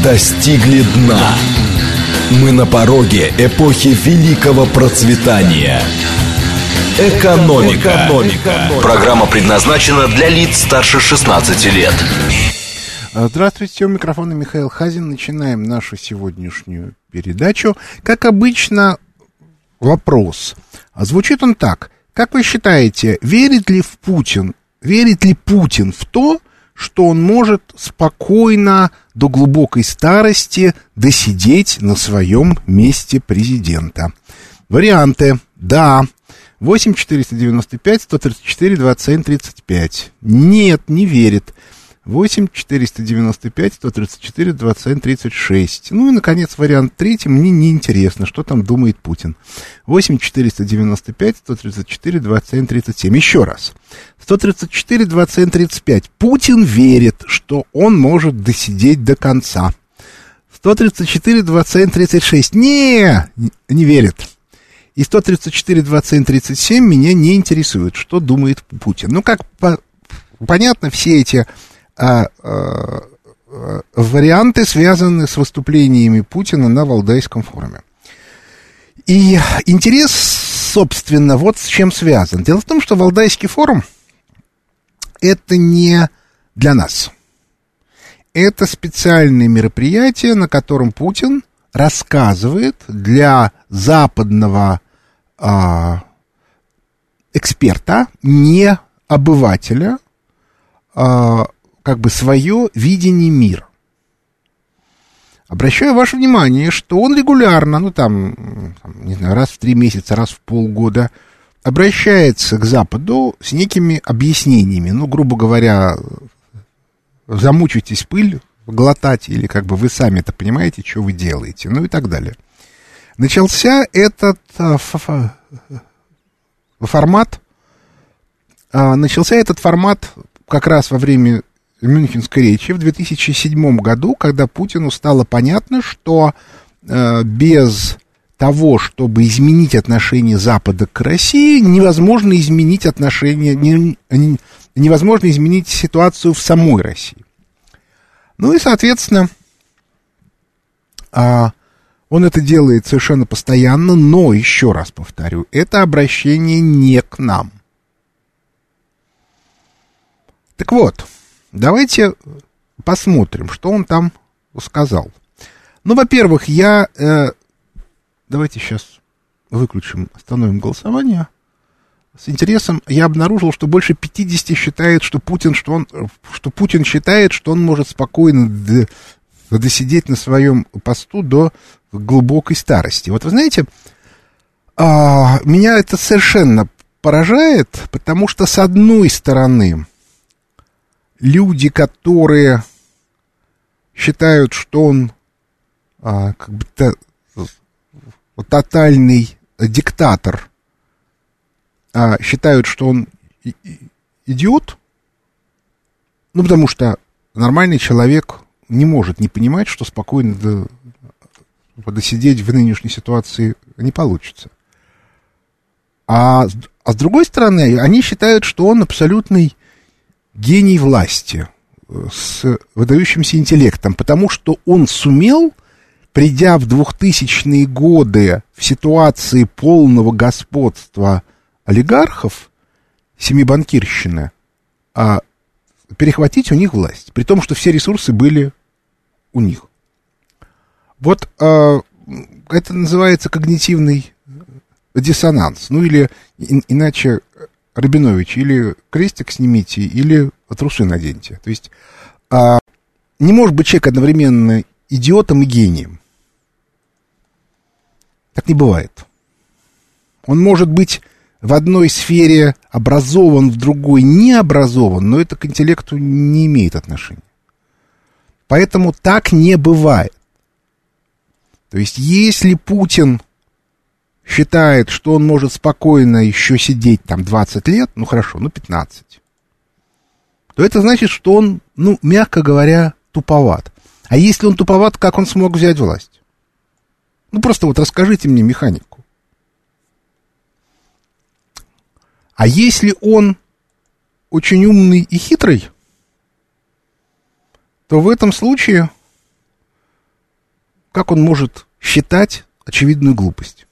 достигли дна. Мы на пороге эпохи великого процветания. Экономика. Экономика. Программа предназначена для лиц старше 16 лет. Здравствуйте, у микрофона Михаил Хазин. Начинаем нашу сегодняшнюю передачу. Как обычно, вопрос. Звучит он так. Как вы считаете, верит ли в Путин, верит ли Путин в то, что он может спокойно до глубокой старости досидеть на своем месте президента? Варианты. Да. 8 495 134 27 35. Нет, не верит. 8 495 134 27 36. Ну и, наконец, вариант третий. Мне не интересно, что там думает Путин. 8 495 134 27 37. Еще раз. 134 27 35. Путин верит, что он может досидеть до конца. 134 27 36. Не, не верит. И 134 27 37 меня не интересует, что думает Путин. Ну, как по, понятно, все эти а, а, варианты связаны с выступлениями Путина на Валдайском форуме. И интерес, собственно, вот с чем связан. Дело в том, что Валдайский форум это не для нас. Это специальное мероприятие, на котором Путин рассказывает для западного а, эксперта, не обывателя, а, как бы свое видение мира. Обращаю ваше внимание, что он регулярно, ну там, не знаю, раз в три месяца, раз в полгода, обращается к Западу с некими объяснениями. Ну, грубо говоря, замучитесь пыль глотать, или как бы вы сами это понимаете, что вы делаете, ну и так далее. Начался этот а, формат, а, начался этот формат как раз во время Мюнхенской речи в 2007 году, когда Путину стало понятно, что э, без того, чтобы изменить отношение Запада к России, невозможно изменить отношения, не, не, невозможно изменить ситуацию в самой России. Ну и, соответственно, а, он это делает совершенно постоянно, но, еще раз повторю, это обращение не к нам. Так вот, Давайте посмотрим, что он там сказал. Ну, во-первых, я... Э, давайте сейчас выключим, остановим голосование. С интересом я обнаружил, что больше 50 считает, что Путин, что он, что Путин считает, что он может спокойно д, досидеть на своем посту до глубокой старости. Вот вы знаете, а, меня это совершенно поражает, потому что с одной стороны люди, которые считают, что он а, как бы то, тотальный диктатор, а, считают, что он идиот, ну, потому что нормальный человек не может не понимать, что спокойно до, досидеть в нынешней ситуации не получится. А, а с другой стороны, они считают, что он абсолютный гений власти э, с выдающимся интеллектом, потому что он сумел, придя в 2000-е годы в ситуации полного господства олигархов, семибанкирщины, а, перехватить у них власть, при том, что все ресурсы были у них. Вот а, это называется когнитивный диссонанс, ну или иначе Рабинович, или крестик снимите, или трусы наденьте. То есть а, не может быть человек одновременно идиотом и гением. Так не бывает. Он может быть в одной сфере образован, в другой не образован, но это к интеллекту не имеет отношения. Поэтому так не бывает. То есть, если Путин считает, что он может спокойно еще сидеть там 20 лет, ну хорошо, ну 15, то это значит, что он, ну, мягко говоря, туповат. А если он туповат, как он смог взять власть? Ну, просто вот расскажите мне механику. А если он очень умный и хитрый, то в этом случае как он может считать очевидную глупость?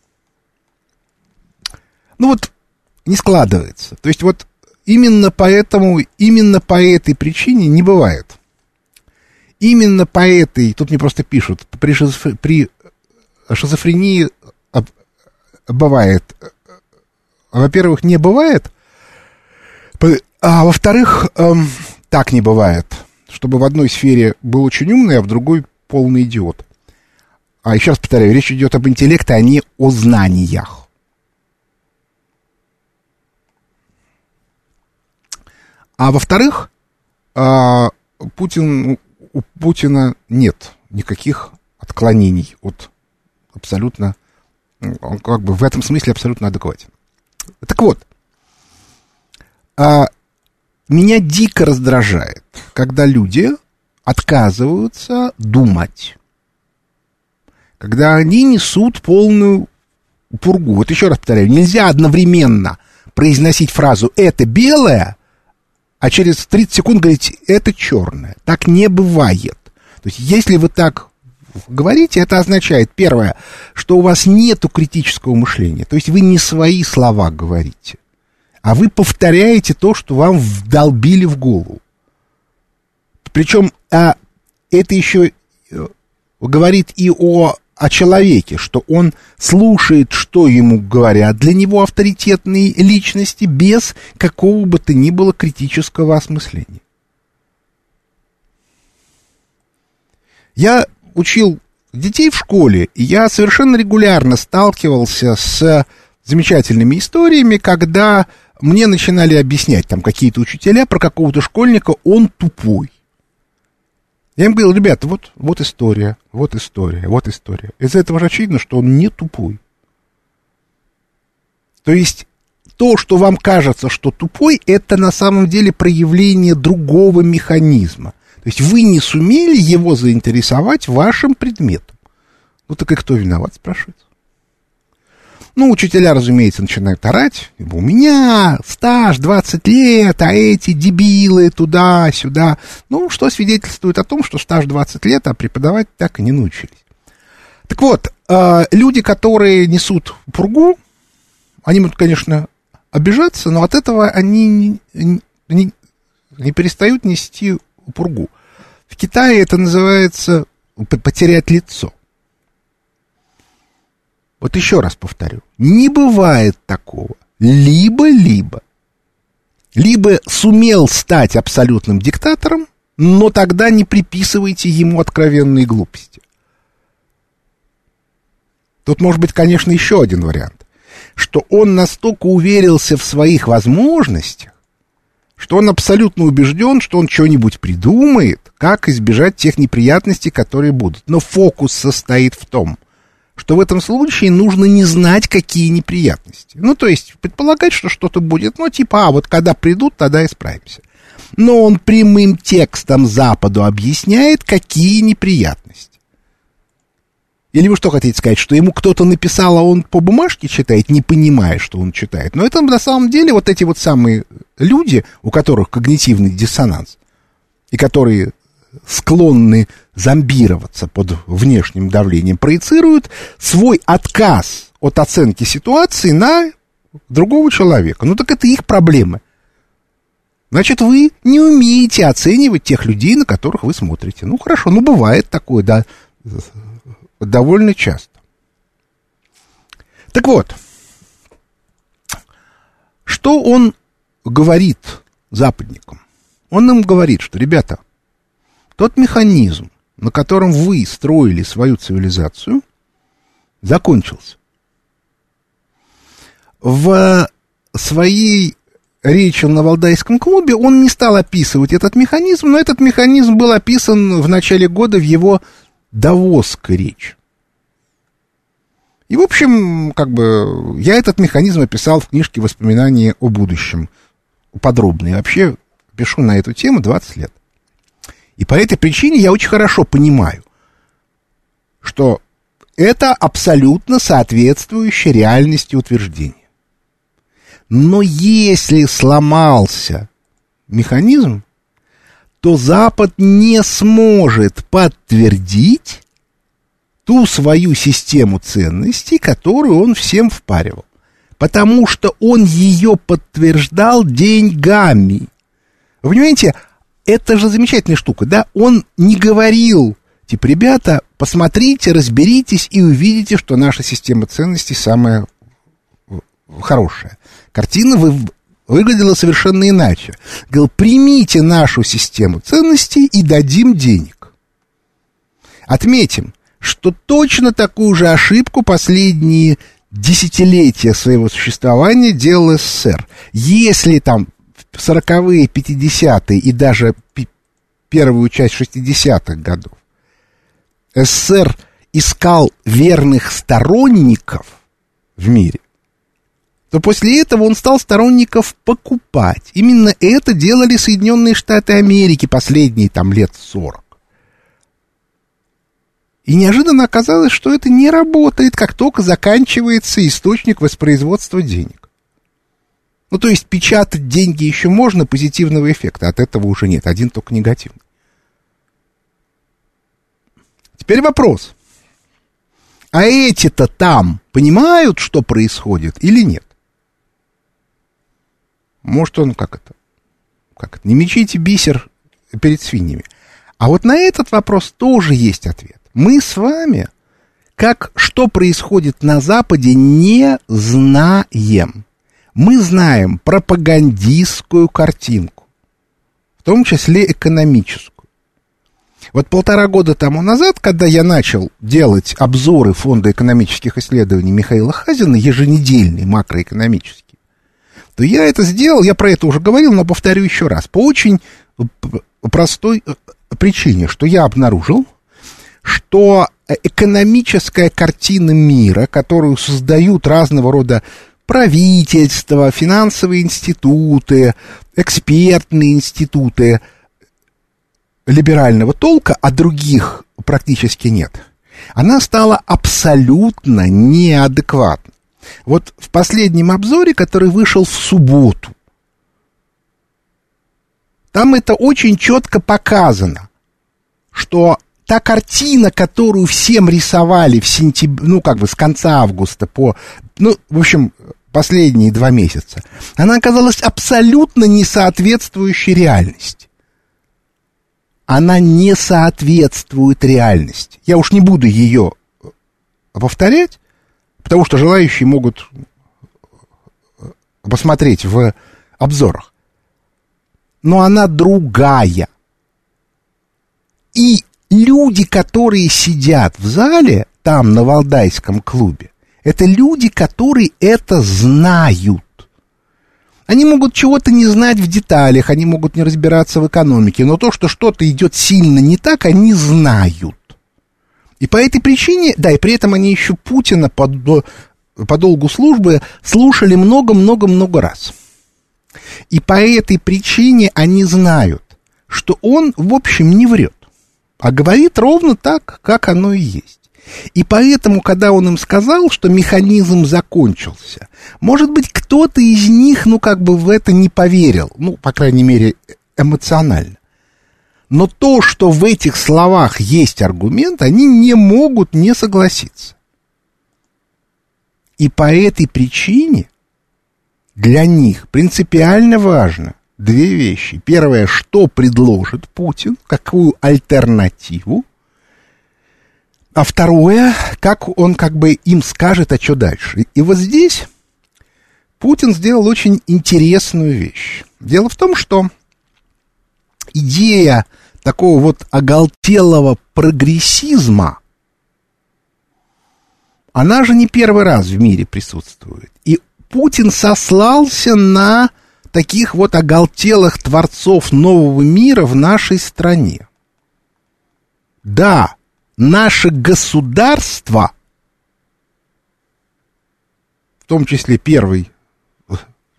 Ну вот, не складывается. То есть вот именно поэтому, именно по этой причине не бывает. Именно по этой, тут мне просто пишут, при, шизоф, при шизофрении бывает. Во-первых, не бывает, а во-вторых, эм, так не бывает, чтобы в одной сфере был очень умный, а в другой полный идиот. А еще раз повторяю, речь идет об интеллекте, а не о знаниях. А во-вторых, а, Путин, у Путина нет никаких отклонений от абсолютно, он как бы в этом смысле абсолютно адекватен. Так вот, а, меня дико раздражает, когда люди отказываются думать. Когда они несут полную пургу. Вот еще раз повторяю, нельзя одновременно произносить фразу «это белое», а через 30 секунд говорить «это черное». Так не бывает. То есть, если вы так говорите, это означает, первое, что у вас нету критического мышления. То есть, вы не свои слова говорите а вы повторяете то, что вам вдолбили в голову. Причем а, это еще э, говорит и о, о человеке, что он слушает, что ему говорят для него авторитетные личности без какого бы то ни было критического осмысления. Я учил детей в школе, и я совершенно регулярно сталкивался с замечательными историями, когда мне начинали объяснять там какие-то учителя про какого-то школьника, он тупой. Я им говорил, ребята, вот, вот история, вот история, вот история. Из этого же очевидно, что он не тупой. То есть то, что вам кажется, что тупой, это на самом деле проявление другого механизма. То есть вы не сумели его заинтересовать вашим предметом. Ну так и кто виноват, спрашивается. Ну, учителя, разумеется, начинают орать. У меня стаж 20 лет, а эти дебилы туда-сюда. Ну, что свидетельствует о том, что стаж 20 лет, а преподавать так и не научились. Так вот, э, люди, которые несут пургу, они могут, конечно, обижаться, но от этого они не, не, не перестают нести пургу. В Китае это называется потерять лицо. Вот еще раз повторю, не бывает такого. Либо-либо. Либо сумел стать абсолютным диктатором, но тогда не приписывайте ему откровенные глупости. Тут может быть, конечно, еще один вариант, что он настолько уверился в своих возможностях, что он абсолютно убежден, что он что-нибудь придумает, как избежать тех неприятностей, которые будут. Но фокус состоит в том – что в этом случае нужно не знать, какие неприятности. Ну, то есть предполагать, что что-то будет, ну, типа, а вот когда придут, тогда исправимся. Но он прямым текстом Западу объясняет, какие неприятности. Или вы что хотите сказать, что ему кто-то написал, а он по бумажке читает, не понимая, что он читает? Но это на самом деле вот эти вот самые люди, у которых когнитивный диссонанс, и которые склонны зомбироваться под внешним давлением, проецируют свой отказ от оценки ситуации на другого человека. Ну так это их проблемы. Значит, вы не умеете оценивать тех людей, на которых вы смотрите. Ну хорошо, ну бывает такое, да, довольно часто. Так вот, что он говорит западникам? Он им говорит, что, ребята, тот механизм, на котором вы строили свою цивилизацию, закончился. В своей речи на Валдайском клубе он не стал описывать этот механизм, но этот механизм был описан в начале года в его Давосской речи. И, в общем, как бы, я этот механизм описал в книжке «Воспоминания о будущем» подробно. И вообще пишу на эту тему 20 лет. И по этой причине я очень хорошо понимаю, что это абсолютно соответствующее реальности утверждение. Но если сломался механизм, то Запад не сможет подтвердить ту свою систему ценностей, которую он всем впаривал. Потому что он ее подтверждал деньгами. Вы понимаете, это же замечательная штука, да? Он не говорил, типа, ребята, посмотрите, разберитесь и увидите, что наша система ценностей самая хорошая. Картина вы, выглядела совершенно иначе. Говорил, примите нашу систему ценностей и дадим денег. Отметим, что точно такую же ошибку последние десятилетия своего существования делал СССР. Если там 40-е, 50-е и даже первую часть 60-х годов СССР искал верных сторонников в мире, то после этого он стал сторонников покупать. Именно это делали Соединенные Штаты Америки последние там лет 40. И неожиданно оказалось, что это не работает, как только заканчивается источник воспроизводства денег. Ну, то есть печатать деньги еще можно, позитивного эффекта от этого уже нет, один только негативный. Теперь вопрос. А эти-то там понимают, что происходит или нет? Может, он как это? Как это? Не мечите бисер перед свиньями. А вот на этот вопрос тоже есть ответ. Мы с вами, как что происходит на Западе, не знаем. Мы знаем пропагандистскую картинку, в том числе экономическую. Вот полтора года тому назад, когда я начал делать обзоры Фонда экономических исследований Михаила Хазина, еженедельные макроэкономические, то я это сделал, я про это уже говорил, но повторю еще раз, по очень простой э, причине, что я обнаружил, что экономическая картина мира, которую создают разного рода правительства, финансовые институты, экспертные институты либерального толка, а других практически нет, она стала абсолютно неадекватной. Вот в последнем обзоре, который вышел в субботу, там это очень четко показано, что та картина, которую всем рисовали в сентябре, ну, как бы с конца августа по, ну, в общем, последние два месяца, она оказалась абсолютно не соответствующей реальности. Она не соответствует реальности. Я уж не буду ее повторять, потому что желающие могут посмотреть в обзорах. Но она другая. И люди, которые сидят в зале, там, на Валдайском клубе, это люди, которые это знают. Они могут чего-то не знать в деталях, они могут не разбираться в экономике, но то, что что-то идет сильно не так, они знают. И по этой причине, да, и при этом они еще Путина по, по долгу службы слушали много-много-много раз. И по этой причине они знают, что он, в общем, не врет а говорит ровно так, как оно и есть. И поэтому, когда он им сказал, что механизм закончился, может быть, кто-то из них, ну, как бы в это не поверил, ну, по крайней мере, эмоционально. Но то, что в этих словах есть аргумент, они не могут не согласиться. И по этой причине для них принципиально важно, две вещи. Первое, что предложит Путин, какую альтернативу. А второе, как он как бы им скажет, а что дальше. И вот здесь Путин сделал очень интересную вещь. Дело в том, что идея такого вот оголтелого прогрессизма, она же не первый раз в мире присутствует. И Путин сослался на таких вот оголтелых творцов нового мира в нашей стране. Да, наше государство, в том числе первый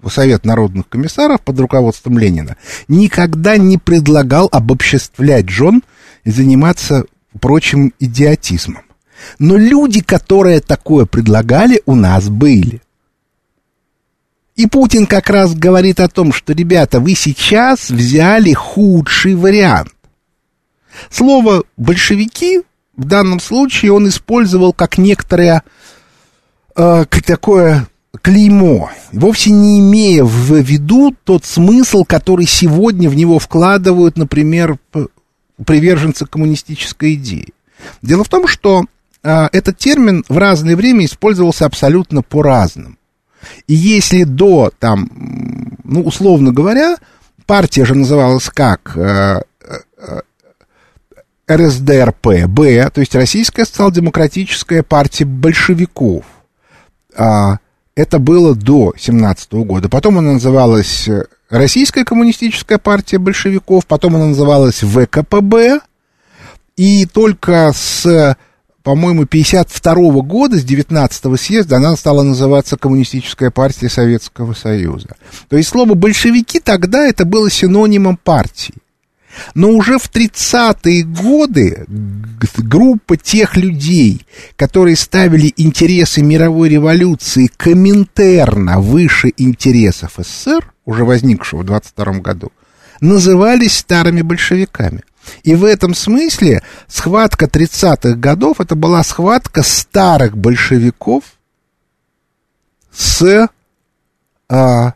Совет народных комиссаров под руководством Ленина, никогда не предлагал обобществлять жен и заниматься прочим идиотизмом. Но люди, которые такое предлагали, у нас были – и Путин как раз говорит о том, что, ребята, вы сейчас взяли худший вариант. Слово «большевики» в данном случае он использовал как некоторое э, такое клеймо, вовсе не имея в виду тот смысл, который сегодня в него вкладывают, например, приверженцы коммунистической идеи. Дело в том, что э, этот термин в разное время использовался абсолютно по-разному. И если до, там, ну, условно говоря, партия же называлась как э, РСДРП, то есть Российская социал-демократическая партия большевиков. А, это было до 17 года. Потом она называлась Российская коммунистическая партия большевиков, потом она называлась ВКПБ, и только с, по-моему, 52 -го года, с 19 съезда, она стала называться Коммунистическая партия Советского Союза. То есть слово «большевики» тогда это было синонимом партии. Но уже в 30-е годы группа тех людей, которые ставили интересы мировой революции коминтерно выше интересов СССР, уже возникшего в 22 году, назывались старыми большевиками. И в этом смысле схватка 30-х годов это была схватка старых большевиков с, а,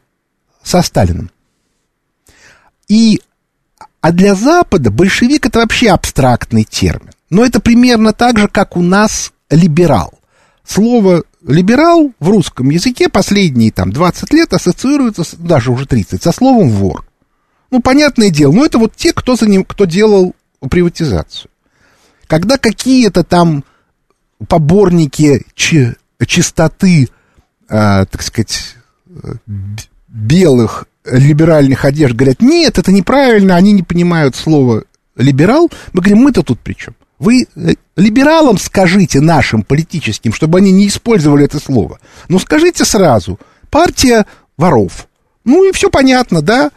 со Сталиным. И а для Запада большевик это вообще абстрактный термин. Но это примерно так же, как у нас либерал. Слово либерал в русском языке последние там 20 лет ассоциируется, даже уже 30, со словом вор. Ну, понятное дело, но это вот те, кто, за ним, кто делал приватизацию. Когда какие-то там поборники чи, чистоты, э, так сказать, белых либеральных одежд говорят, нет, это неправильно, они не понимают слово либерал, мы говорим, мы-то тут при чем? Вы э, либералам скажите нашим политическим, чтобы они не использовали это слово. Ну, скажите сразу, партия воров. Ну, и все понятно, да?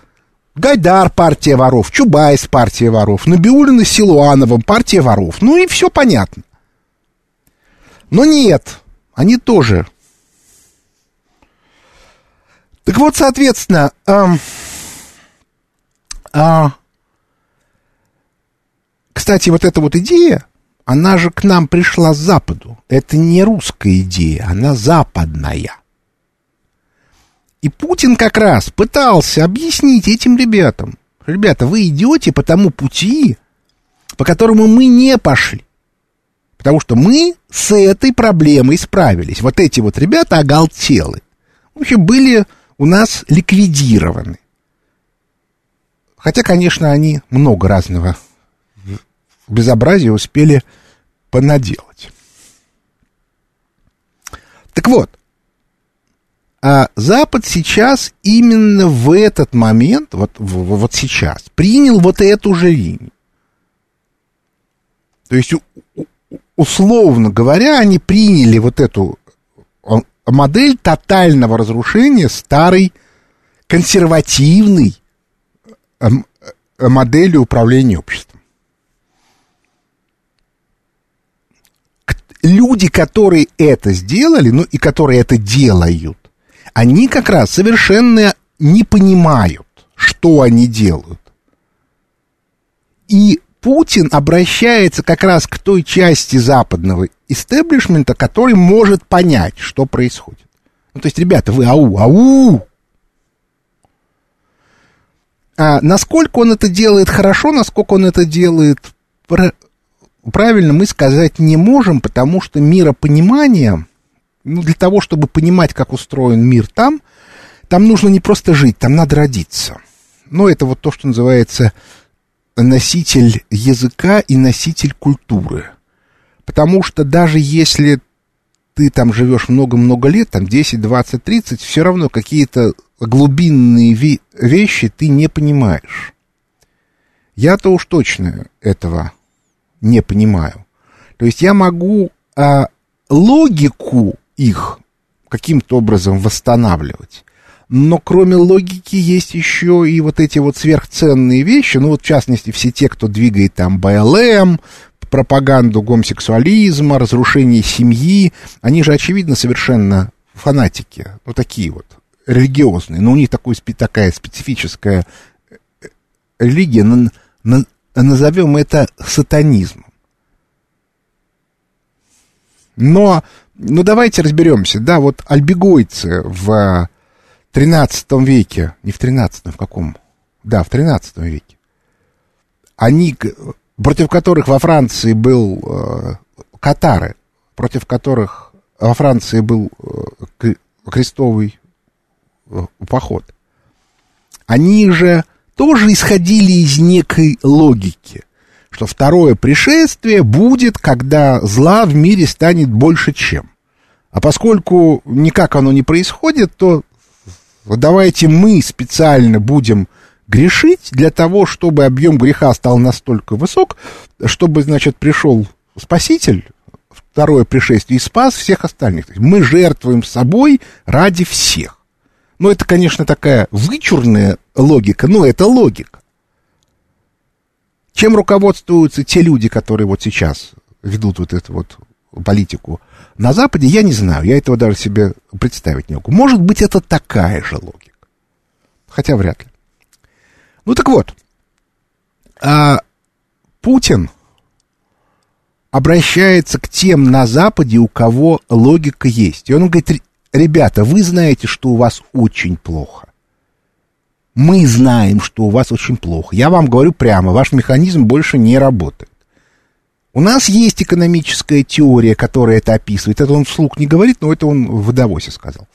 Гайдар партия воров, Чубайс партия воров, Набиулина с Силуановым партия воров. Ну, и все понятно. Но нет, они тоже так вот, соответственно, эм, а, кстати, вот эта вот идея, она же к нам пришла с Западу. Это не русская идея, она западная. И Путин как раз пытался объяснить этим ребятам. Ребята, вы идете по тому пути, по которому мы не пошли. Потому что мы с этой проблемой справились. Вот эти вот ребята оголтелы. В общем, были у нас ликвидированы. Хотя, конечно, они много разного безобразия успели понаделать. Так вот, а Запад сейчас именно в этот момент, вот, вот сейчас, принял вот эту же линию. То есть, условно говоря, они приняли вот эту модель тотального разрушения старой консервативной эм, э, модели управления обществом. Люди, которые это сделали, ну и которые это делают, они как раз совершенно не понимают, что они делают. И Путин обращается как раз к той части западного истеблишмента, который может понять, что происходит. Ну, то есть, ребята, вы ау, ау! А насколько он это делает хорошо, насколько он это делает правильно, мы сказать не можем, потому что миропонимание, ну, для того, чтобы понимать, как устроен мир там, там нужно не просто жить, там надо родиться. Ну, это вот то, что называется носитель языка и носитель культуры. Потому что даже если ты там живешь много-много лет, там 10, 20, 30, все равно какие-то глубинные ви- вещи ты не понимаешь. Я-то уж точно этого не понимаю. То есть я могу а, логику их каким-то образом восстанавливать. Но кроме логики есть еще и вот эти вот сверхценные вещи, ну вот в частности все те, кто двигает там БЛМ, пропаганду гомосексуализма, разрушение семьи, они же, очевидно, совершенно фанатики, ну такие вот, религиозные, но у них такой, такая специфическая религия, назовем это сатанизмом. Но, ну давайте разберемся, да, вот альбегойцы в 13 веке, не в 13, в каком? Да, в 13 веке. Они, против которых во Франции был э, катары, против которых во Франции был э, крестовый э, поход. Они же тоже исходили из некой логики, что второе пришествие будет, когда зла в мире станет больше, чем. А поскольку никак оно не происходит, то давайте мы специально будем грешить для того, чтобы объем греха стал настолько высок, чтобы, значит, пришел Спаситель, второе пришествие, и спас всех остальных. Мы жертвуем собой ради всех. Ну, это, конечно, такая вычурная логика, но это логика. Чем руководствуются те люди, которые вот сейчас ведут вот эту вот политику на Западе, я не знаю, я этого даже себе представить не могу. Может быть, это такая же логика. Хотя вряд ли. Ну так вот, а Путин обращается к тем на Западе, у кого логика есть. И он говорит, ребята, вы знаете, что у вас очень плохо. Мы знаем, что у вас очень плохо. Я вам говорю прямо, ваш механизм больше не работает. У нас есть экономическая теория, которая это описывает. Это он вслух не говорит, но это он в Давосе сказал.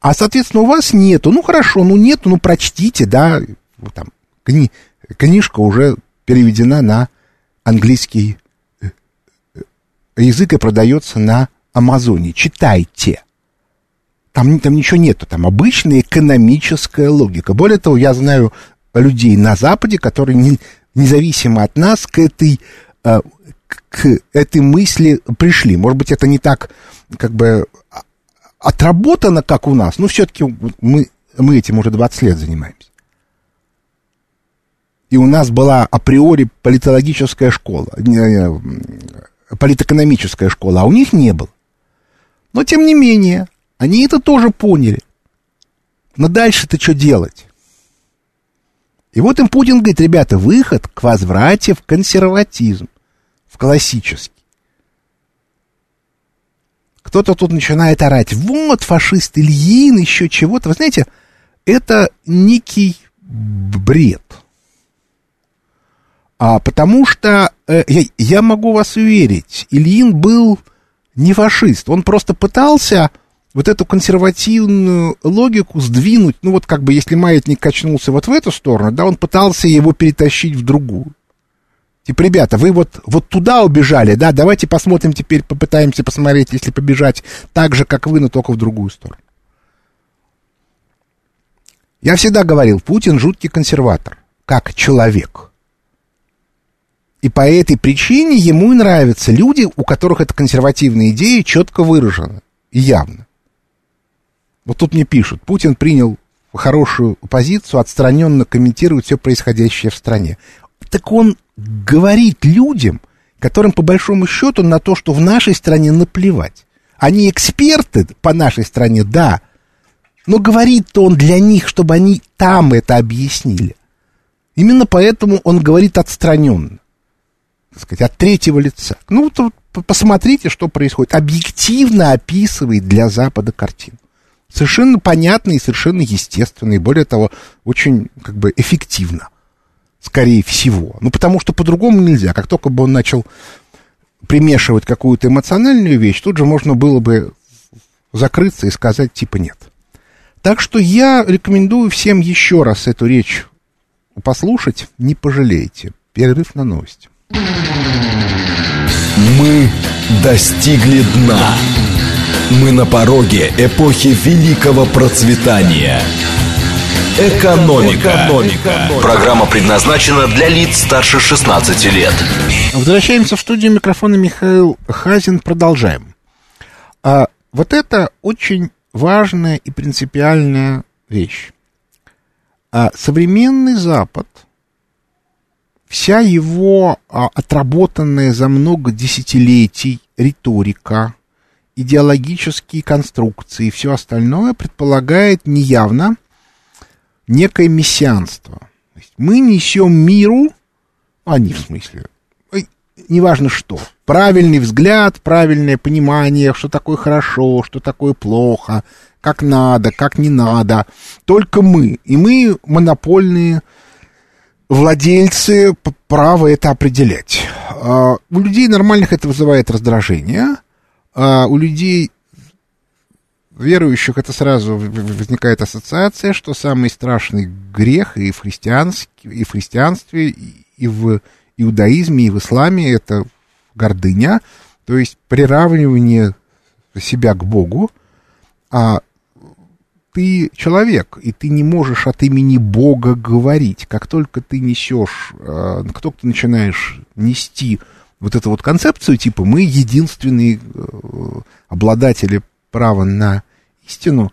А, соответственно, у вас нету. Ну, хорошо, ну, нету, ну, прочтите, да, там, кни, книжка уже переведена на английский язык и продается на Амазоне. Читайте. Там, там ничего нету, там обычная экономическая логика. Более того, я знаю людей на Западе, которые не, независимо от нас к этой, э, к этой мысли пришли. Может быть, это не так как бы отработано, как у нас, но все-таки мы, мы этим уже 20 лет занимаемся. И у нас была априори политологическая школа, политэкономическая школа, а у них не было. Но, тем не менее, они это тоже поняли. Но дальше-то что делать? И вот им Путин говорит, ребята, выход к возврате в консерватизм, в классический. Кто-то тут начинает орать, вот фашист Ильин, еще чего-то. Вы знаете, это некий бред. А, потому что э, я, я могу вас уверить, Ильин был не фашист. Он просто пытался вот эту консервативную логику сдвинуть, ну вот как бы если маятник качнулся вот в эту сторону, да, он пытался его перетащить в другую. Типа, ребята, вы вот, вот туда убежали, да, давайте посмотрим теперь, попытаемся посмотреть, если побежать так же, как вы, но только в другую сторону. Я всегда говорил, Путин жуткий консерватор, как человек. И по этой причине ему и нравятся люди, у которых эта консервативная идея четко выражена и явно. Вот тут мне пишут, Путин принял хорошую позицию, отстраненно комментирует все происходящее в стране. Так он говорит людям, которым по большому счету на то, что в нашей стране наплевать. Они эксперты по нашей стране, да, но говорит-то он для них, чтобы они там это объяснили. Именно поэтому он говорит отстраненно так сказать, от третьего лица. Ну, вот, посмотрите, что происходит. Объективно описывает для Запада картину. Совершенно понятно и совершенно естественно, и более того, очень как бы эффективно, скорее всего. Ну, потому что по-другому нельзя. Как только бы он начал примешивать какую-то эмоциональную вещь, тут же можно было бы закрыться и сказать типа нет. Так что я рекомендую всем еще раз эту речь послушать, не пожалеете. Перерыв на новости. Мы достигли дна. Мы на пороге эпохи великого процветания. Экономика. Экономика. Программа предназначена для лиц старше 16 лет. Возвращаемся в студию микрофона Михаил Хазин. Продолжаем. А, вот это очень важная и принципиальная вещь. А, современный Запад – вся его а, отработанная за много десятилетий риторика, идеологические конструкции и все остальное предполагает неявно некое мессианство. мы несем миру, они в смысле, неважно что. Правильный взгляд, правильное понимание, что такое хорошо, что такое плохо, как надо, как не надо. Только мы. И мы монопольные владельцы права это определять. А, у людей нормальных это вызывает раздражение, а у людей верующих это сразу возникает ассоциация, что самый страшный грех и в, христианске, и в христианстве, и в иудаизме, и в исламе это гордыня, то есть приравнивание себя к Богу, а ты человек, и ты не можешь от имени Бога говорить. Как только ты несешь, э, как только ты начинаешь нести вот эту вот концепцию, типа мы единственные э, обладатели права на истину,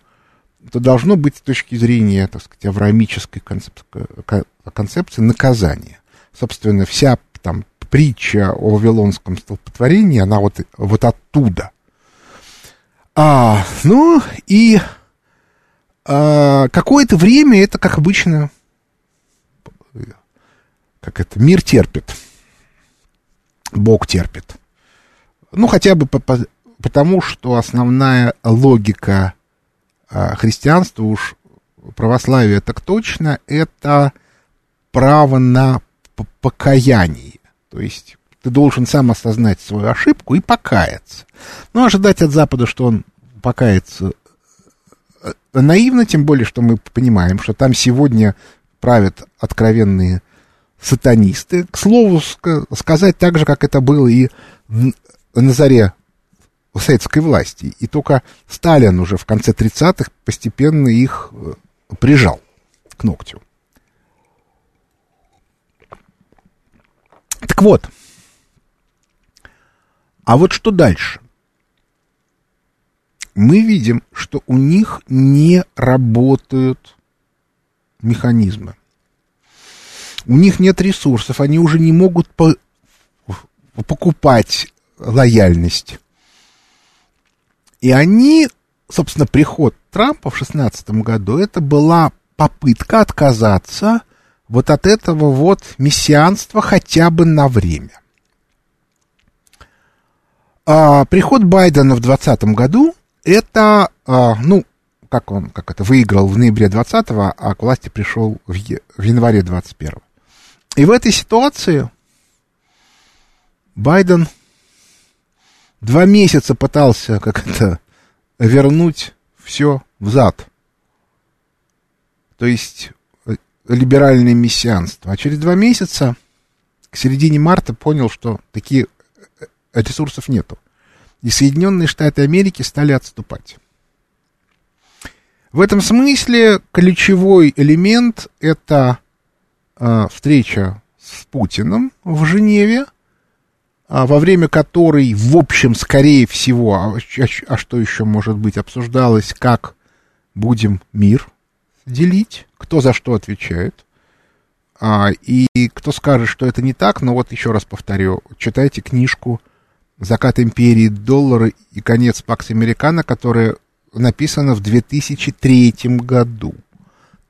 то должно быть с точки зрения, так сказать, авраамической концепции, концепции наказания. Собственно, вся там притча о Вавилонском столпотворении, она вот, вот оттуда. А, ну и а, какое-то время это, как обычно, как это, мир терпит. Бог терпит. Ну, хотя бы по, по, потому, что основная логика а, христианства, уж православие так точно, это право на покаяние. То есть ты должен сам осознать свою ошибку и покаяться. Но ожидать от Запада, что он покается наивно, тем более, что мы понимаем, что там сегодня правят откровенные сатанисты. К слову сказать так же, как это было и на заре советской власти. И только Сталин уже в конце 30-х постепенно их э, прижал к ногтю. Так вот, а вот что дальше? мы видим, что у них не работают механизмы. У них нет ресурсов, они уже не могут по покупать лояльность. И они, собственно, приход Трампа в 2016 году, это была попытка отказаться вот от этого вот мессианства хотя бы на время. А приход Байдена в 2020 году это, а, ну, как он, как это, выиграл в ноябре 20-го, а к власти пришел в, в январе 21-го. И в этой ситуации Байден два месяца пытался, как это, вернуть все взад. То есть э, либеральное мессианство. А через два месяца, к середине марта, понял, что таких э, ресурсов нету и Соединенные Штаты Америки стали отступать. В этом смысле ключевой элемент это э, встреча с Путиным в Женеве, э, во время которой, в общем, скорее всего, а, а, а что еще может быть, обсуждалось, как будем мир делить, кто за что отвечает. А, и кто скажет, что это не так, но вот еще раз повторю, читайте книжку «Закат империи доллара и конец Пакс Американо», которая написана в 2003 году.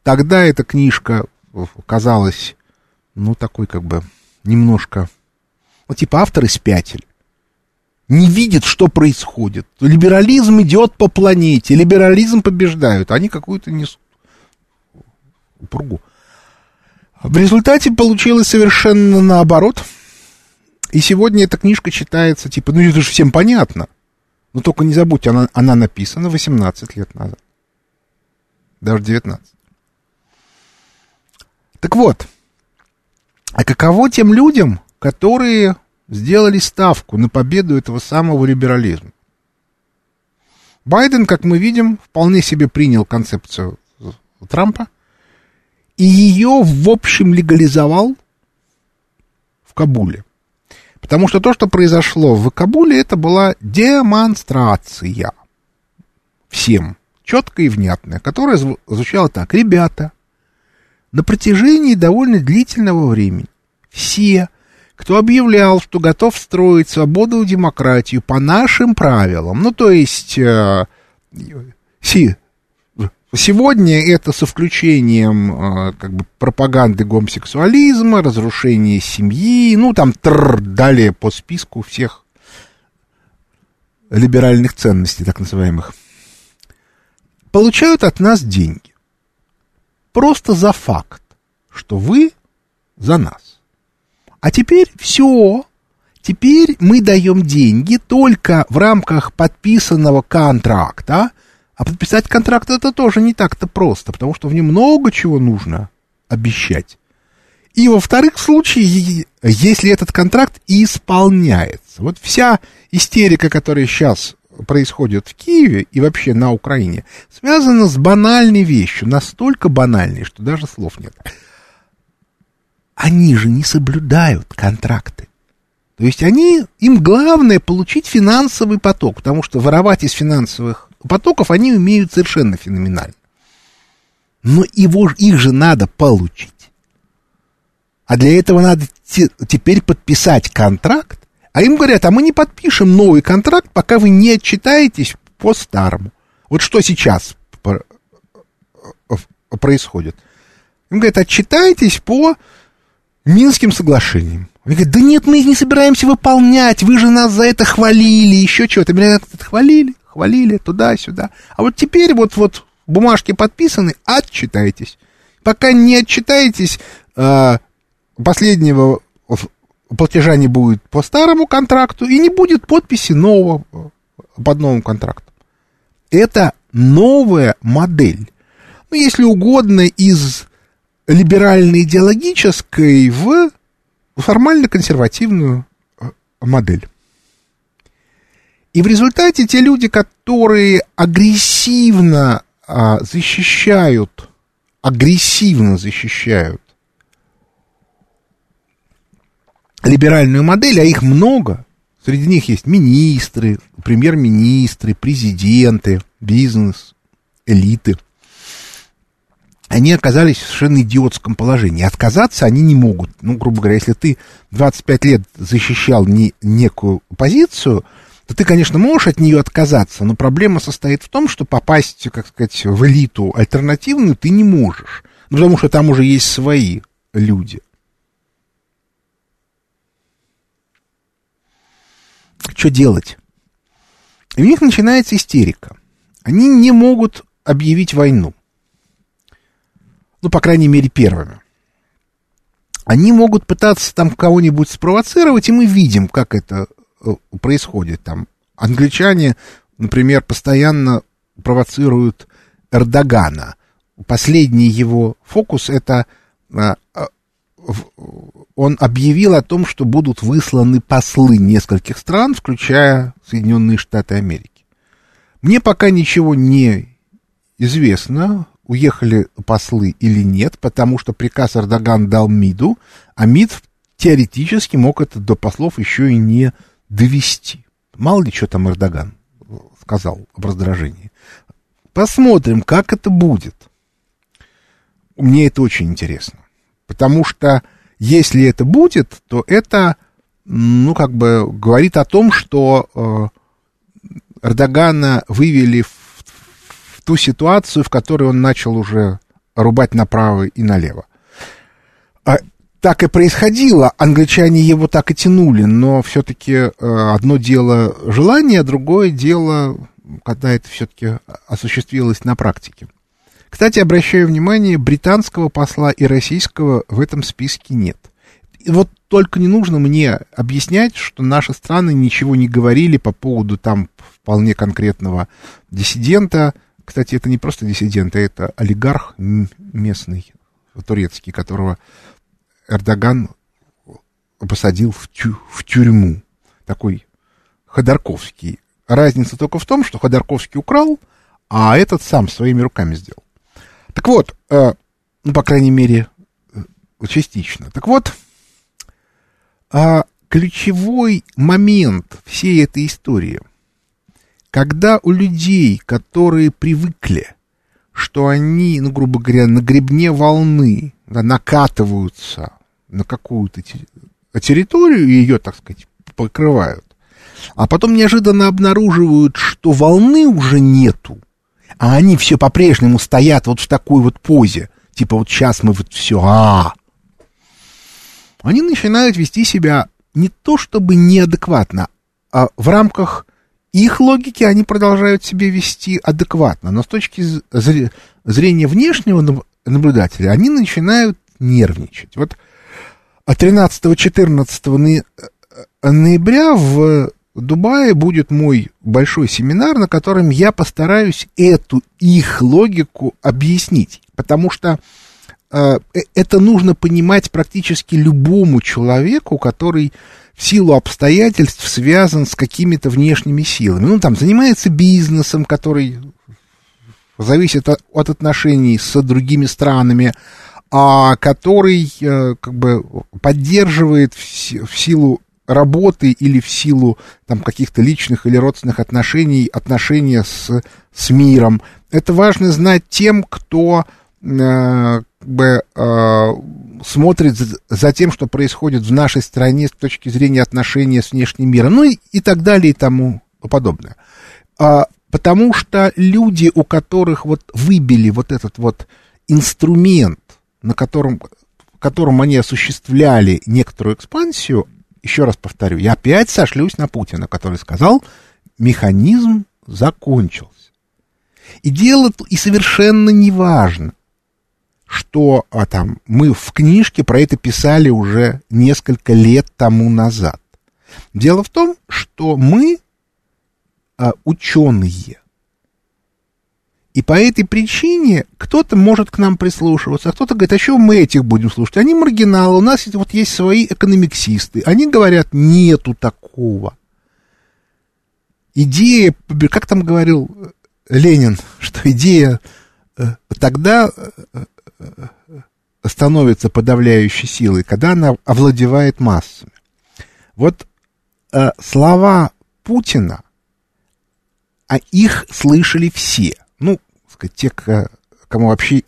Тогда эта книжка казалась, ну, такой как бы немножко... Ну, типа авторы спятили. Не видят, что происходит. Либерализм идет по планете, либерализм побеждают. Они какую-то несут пругу. В результате получилось совершенно наоборот – и сегодня эта книжка читается, типа, ну это же всем понятно. Но только не забудьте, она, она написана 18 лет назад. Даже 19. Так вот, а каково тем людям, которые сделали ставку на победу этого самого либерализма? Байден, как мы видим, вполне себе принял концепцию Трампа и ее, в общем, легализовал в Кабуле. Потому что то, что произошло в Кабуле, это была демонстрация. Всем. Четкая и внятная. Которая звучала так. Ребята, на протяжении довольно длительного времени все, кто объявлял, что готов строить свободу и демократию по нашим правилам, ну, то есть, э, си, Сегодня это со включением э, как бы пропаганды гомосексуализма, разрушения семьи, ну там тр, далее по списку всех либеральных ценностей, так называемых, получают от нас деньги. Просто за факт, что вы за нас. А теперь все. Теперь мы даем деньги только в рамках подписанного контракта. А подписать контракт это тоже не так-то просто, потому что в нем много чего нужно обещать. И во-вторых, в случае, если этот контракт исполняется. Вот вся истерика, которая сейчас происходит в Киеве и вообще на Украине, связана с банальной вещью, настолько банальной, что даже слов нет. Они же не соблюдают контракты. То есть они, им главное получить финансовый поток, потому что воровать из финансовых потоков они умеют совершенно феноменально. Но его, их же надо получить. А для этого надо те, теперь подписать контракт, а им говорят, а мы не подпишем новый контракт, пока вы не отчитаетесь по старому. Вот что сейчас происходит. Им говорят, отчитайтесь по Минским соглашениям. Они говорят, да нет, мы не собираемся выполнять, вы же нас за это хвалили, еще чего-то. Меня это хвалили, хвалили, туда-сюда. А вот теперь вот, вот бумажки подписаны, отчитайтесь. Пока не отчитаетесь, а, последнего платежа не будет по старому контракту и не будет подписи нового под новым контрактом. Это новая модель. Ну, если угодно, из либерально-идеологической в формально-консервативную э, модель. И в результате те люди, которые агрессивно а, защищают, агрессивно защищают либеральную модель, а их много, среди них есть министры, премьер-министры, президенты, бизнес, элиты – они оказались в совершенно идиотском положении. Отказаться они не могут. Ну, грубо говоря, если ты 25 лет защищал не, некую позицию, то ты, конечно, можешь от нее отказаться, но проблема состоит в том, что попасть, как сказать, в элиту альтернативную ты не можешь. Ну, потому что там уже есть свои люди. Что делать? И у них начинается истерика. Они не могут объявить войну ну, по крайней мере, первыми. Они могут пытаться там кого-нибудь спровоцировать, и мы видим, как это э, происходит. Там англичане, например, постоянно провоцируют Эрдогана. Последний его фокус это э, э, он объявил о том, что будут высланы послы нескольких стран, включая Соединенные Штаты Америки. Мне пока ничего не известно уехали послы или нет, потому что приказ Эрдоган дал МИДу, а МИД теоретически мог это до послов еще и не довести. Мало ли что там Эрдоган сказал об раздражении. Посмотрим, как это будет. Мне это очень интересно. Потому что если это будет, то это, ну, как бы говорит о том, что э, Эрдогана вывели в ту ситуацию, в которой он начал уже рубать направо и налево. А, так и происходило, англичане его так и тянули, но все-таки э, одно дело желание, а другое дело, когда это все-таки осуществилось на практике. Кстати, обращаю внимание, британского посла и российского в этом списке нет. И вот только не нужно мне объяснять, что наши страны ничего не говорили по поводу там вполне конкретного диссидента, кстати, это не просто диссидент, а это олигарх местный, турецкий, которого Эрдоган посадил в, тю, в тюрьму. Такой Ходорковский. Разница только в том, что Ходорковский украл, а этот сам своими руками сделал. Так вот, э, ну, по крайней мере, э, частично. Так вот, э, ключевой момент всей этой истории – когда у людей, которые привыкли, что они, ну, грубо говоря, на гребне волны да, накатываются на какую-то территорию, и ее, так сказать, покрывают, а потом неожиданно обнаруживают, что волны уже нету, а они все по-прежнему стоят вот в такой вот позе, типа вот сейчас мы вот все, а, они начинают вести себя не то чтобы неадекватно, а в рамках их логики они продолжают себя вести адекватно, но с точки зрения внешнего наблюдателя они начинают нервничать. Вот 13-14 ноября в Дубае будет мой большой семинар, на котором я постараюсь эту их логику объяснить, потому что э, э это нужно понимать практически любому человеку, который в силу обстоятельств связан с какими-то внешними силами. Ну, там, занимается бизнесом, который зависит от, от отношений с другими странами, а который э, как бы поддерживает в, в силу работы или в силу там каких-то личных или родственных отношений отношения с, с миром. Это важно знать тем, кто э, бы э, смотрит за тем, что происходит в нашей стране с точки зрения отношения с внешним миром, ну и, и так далее и тому подобное. А, потому что люди, у которых вот выбили вот этот вот инструмент на котором, котором они осуществляли некоторую экспансию, еще раз повторю, я опять сошлюсь на Путина, который сказал, механизм закончился. И дело, и совершенно не важно, что а, там, мы в книжке про это писали уже несколько лет тому назад. Дело в том, что мы, а, ученые, и по этой причине кто-то может к нам прислушиваться, а кто-то говорит, а что мы этих будем слушать? Они маргиналы, у нас вот есть свои экономиксисты. Они говорят, нету такого. Идея, как там говорил Ленин, что идея э, тогда э, становится подавляющей силой, когда она овладевает массами. Вот слова Путина, а их слышали все сказать, те, кому вообще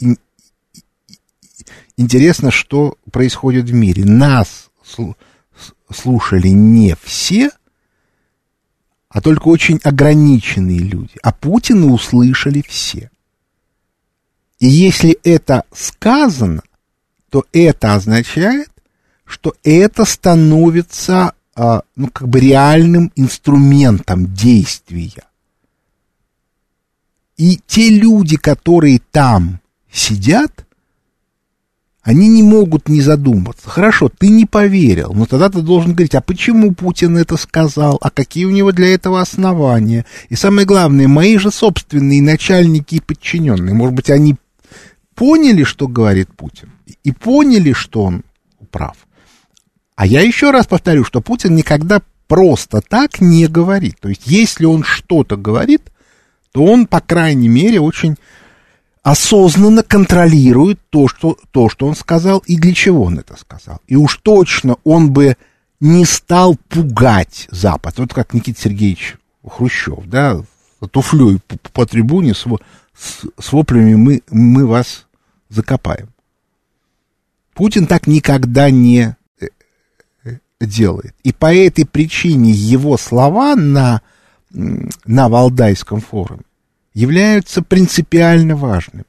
интересно, что происходит в мире. Нас слушали не все, а только очень ограниченные люди. А Путина услышали все. И если это сказано, то это означает, что это становится, а, ну, как бы реальным инструментом действия. И те люди, которые там сидят, они не могут не задуматься. Хорошо, ты не поверил, но тогда ты должен говорить, а почему Путин это сказал, а какие у него для этого основания. И самое главное, мои же собственные начальники и подчиненные, может быть, они поняли, что говорит Путин, и поняли, что он прав. А я еще раз повторю, что Путин никогда просто так не говорит. То есть, если он что-то говорит, то он, по крайней мере, очень осознанно контролирует то что, то, что он сказал и для чего он это сказал. И уж точно он бы не стал пугать Запад. Вот как Никита Сергеевич Хрущев, да, туфлей по, по трибуне с, с, воплями мы, мы вас закопаем. Путин так никогда не э, э, делает. И по этой причине его слова на на Валдайском форуме являются принципиально важными.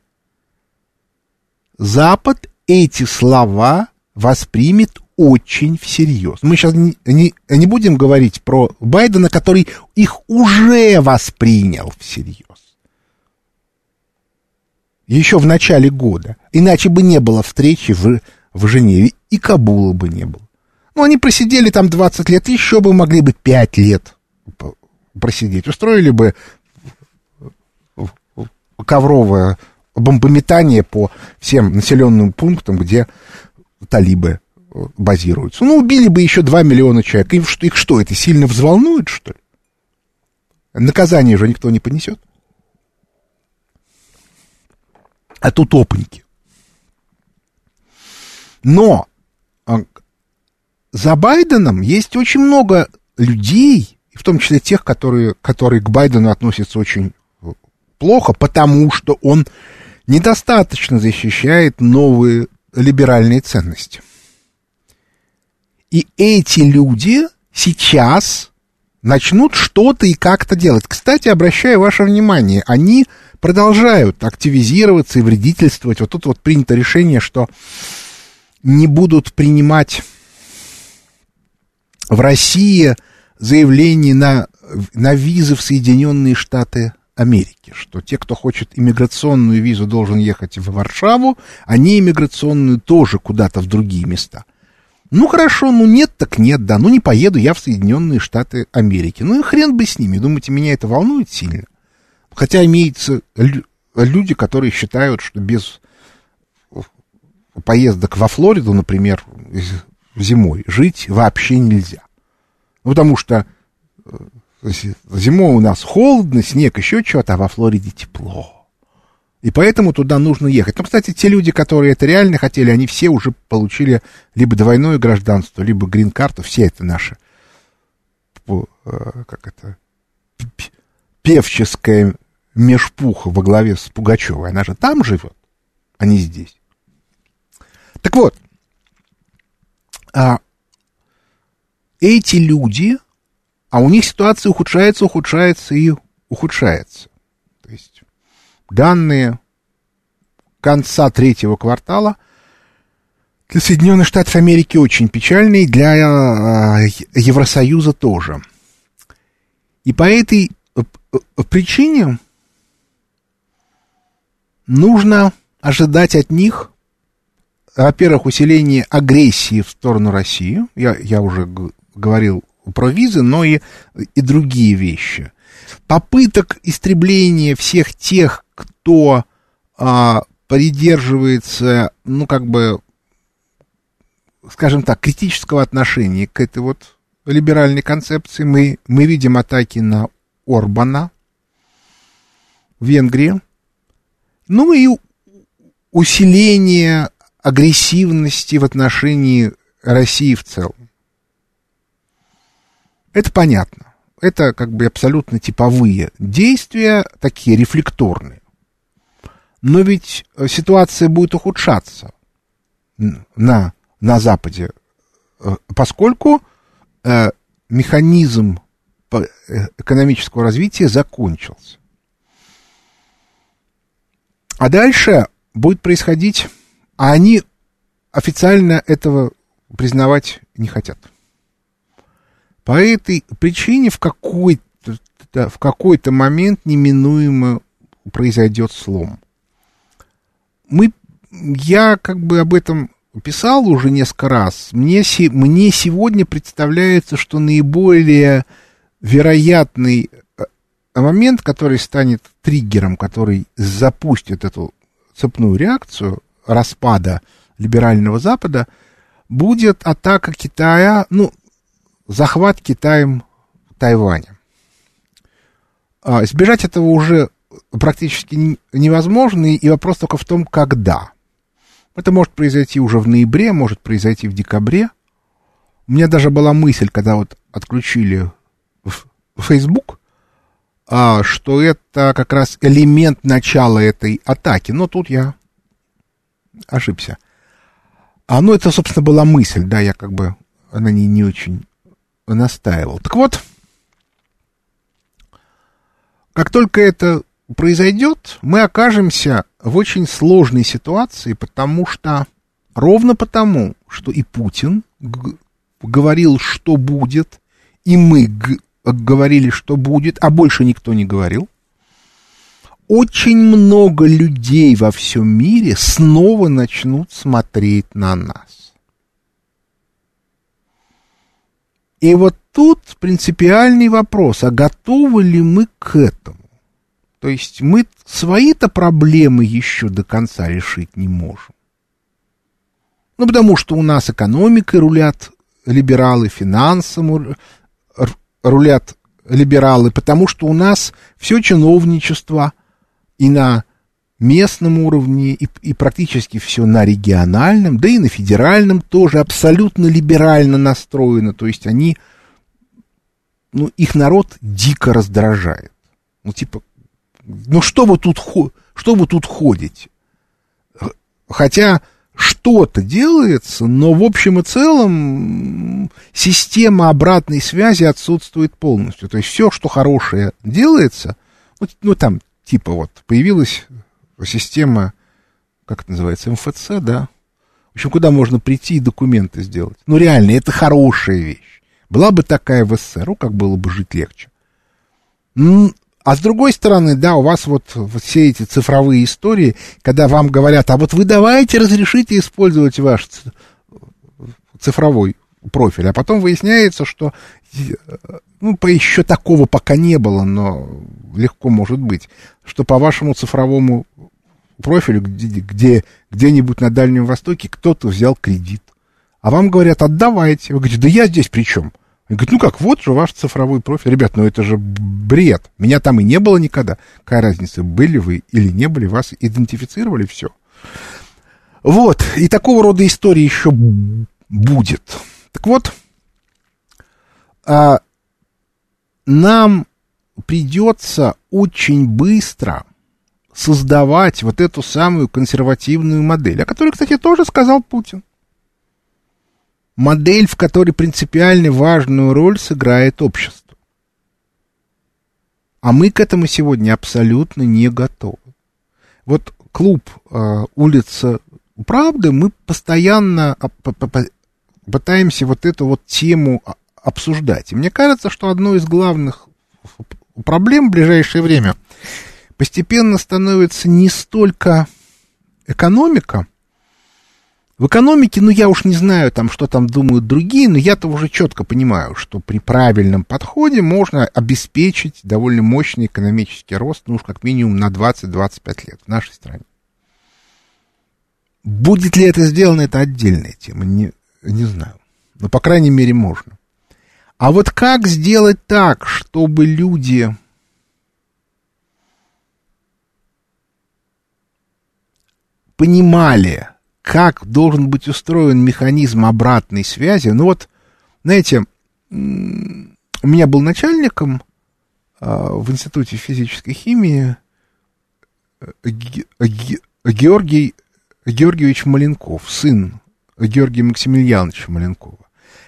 Запад эти слова воспримет очень всерьез. Мы сейчас не, не, не будем говорить про Байдена, который их уже воспринял всерьез. Еще в начале года. Иначе бы не было встречи в, в Женеве, и Кабула бы не было. Ну, они просидели там 20 лет, еще бы могли бы 5 лет просидеть. Устроили бы ковровое бомбометание по всем населенным пунктам, где талибы базируются. Ну, убили бы еще 2 миллиона человек. Что, их что, это сильно взволнует, что ли? Наказание же никто не понесет. А тут. Но а, за Байденом есть очень много людей, в том числе тех, которые, которые к Байдену относятся очень плохо, потому что он недостаточно защищает новые либеральные ценности. И эти люди сейчас начнут что-то и как-то делать. Кстати, обращаю ваше внимание, они продолжают активизироваться и вредительствовать. Вот тут вот принято решение, что не будут принимать в России заявлений на, на визы в Соединенные Штаты Америки, что те, кто хочет иммиграционную визу, должен ехать в Варшаву, а не иммиграционную тоже куда-то в другие места. Ну хорошо, ну нет, так нет, да, ну не поеду я в Соединенные Штаты Америки. Ну и хрен бы с ними, думаете, меня это волнует сильно? Хотя имеются люди, которые считают, что без поездок во Флориду, например, зимой жить вообще нельзя. Потому что э, Зимой у нас холодно, снег, еще что-то, а во Флориде тепло. И поэтому туда нужно ехать. Ну, кстати, те люди, которые это реально хотели, они все уже получили либо двойное гражданство, либо грин-карту. Все это наши, э, как это, певческая межпуха во главе с Пугачевой. Она же там живет, а не здесь. Так вот, а, эти люди а у них ситуация ухудшается, ухудшается и ухудшается. То есть данные конца третьего квартала для Соединенных Штатов Америки очень печальные, для э, Евросоюза тоже. И по этой э, э, причине нужно ожидать от них, во-первых, усиления агрессии в сторону России. Я, я уже говорил про визы, но и, и другие вещи. Попыток истребления всех тех, кто а, придерживается, ну, как бы, скажем так, критического отношения к этой вот либеральной концепции. Мы, мы видим атаки на Орбана в Венгрии. Ну и усиление агрессивности в отношении России в целом. Это понятно. Это как бы абсолютно типовые действия, такие рефлекторные. Но ведь э, ситуация будет ухудшаться на, на Западе, э, поскольку э, механизм экономического развития закончился. А дальше будет происходить, а они официально этого признавать не хотят. По этой причине в какой-то, в какой-то момент неминуемо произойдет слом. Мы, я как бы об этом писал уже несколько раз. Мне, мне сегодня представляется, что наиболее вероятный э, момент, который станет триггером, который запустит эту цепную реакцию распада либерального Запада, будет атака Китая, ну, захват Китаем Тайваня. А, избежать этого уже практически невозможно, и вопрос только в том, когда. Это может произойти уже в ноябре, может произойти в декабре. У меня даже была мысль, когда вот отключили Facebook, а, что это как раз элемент начала этой атаки. Но тут я ошибся. А, ну, это, собственно, была мысль, да, я как бы на ней не очень настаивал. Так вот, как только это произойдет, мы окажемся в очень сложной ситуации, потому что ровно потому, что и Путин говорил, что будет, и мы говорили, что будет, а больше никто не говорил, очень много людей во всем мире снова начнут смотреть на нас. И вот тут принципиальный вопрос, а готовы ли мы к этому? То есть мы свои-то проблемы еще до конца решить не можем. Ну, потому что у нас экономикой рулят либералы, финансом рулят либералы, потому что у нас все чиновничество и на местном уровне, и, и практически все на региональном, да и на федеральном тоже абсолютно либерально настроено. То есть они, ну, их народ дико раздражает. Ну, типа, ну что вы тут, что вы тут ходите? Хотя что-то делается, но в общем и целом система обратной связи отсутствует полностью. То есть все, что хорошее делается, ну, ну там типа вот появилась система, как это называется, МФЦ, да? В общем, куда можно прийти и документы сделать. Ну, реально, это хорошая вещь. Была бы такая в СССР, ну, как было бы жить легче. А с другой стороны, да, у вас вот, все эти цифровые истории, когда вам говорят, а вот вы давайте разрешите использовать ваш цифровой профиль, а потом выясняется, что ну, по еще такого пока не было, но легко может быть, что по вашему цифровому профилю, где, где, где-нибудь на Дальнем Востоке кто-то взял кредит. А вам говорят, отдавайте. Вы говорите, да я здесь при чем? Он говорит, ну как, вот же ваш цифровой профиль. Ребят, ну это же бред. Меня там и не было никогда. Какая разница, были вы или не были, вас идентифицировали, все. Вот, и такого рода истории еще будет. Так вот, а, нам придется очень быстро создавать вот эту самую консервативную модель, о которой, кстати, тоже сказал Путин. Модель, в которой принципиально важную роль сыграет общество. А мы к этому сегодня абсолютно не готовы. Вот клуб э, улица Правды, мы постоянно пытаемся вот эту вот тему обсуждать. И мне кажется, что одной из главных проблем в ближайшее время постепенно становится не столько экономика. В экономике, ну, я уж не знаю, там, что там думают другие, но я-то уже четко понимаю, что при правильном подходе можно обеспечить довольно мощный экономический рост, ну, уж как минимум на 20-25 лет в нашей стране. Будет ли это сделано, это отдельная тема, не, не знаю. Но, по крайней мере, можно. А вот как сделать так, чтобы люди понимали, как должен быть устроен механизм обратной связи. Ну вот, знаете, у меня был начальником а, в Институте физической химии э, Георгий Георгиевич Маленков, сын Георгия Максимiliaновича Маленкова.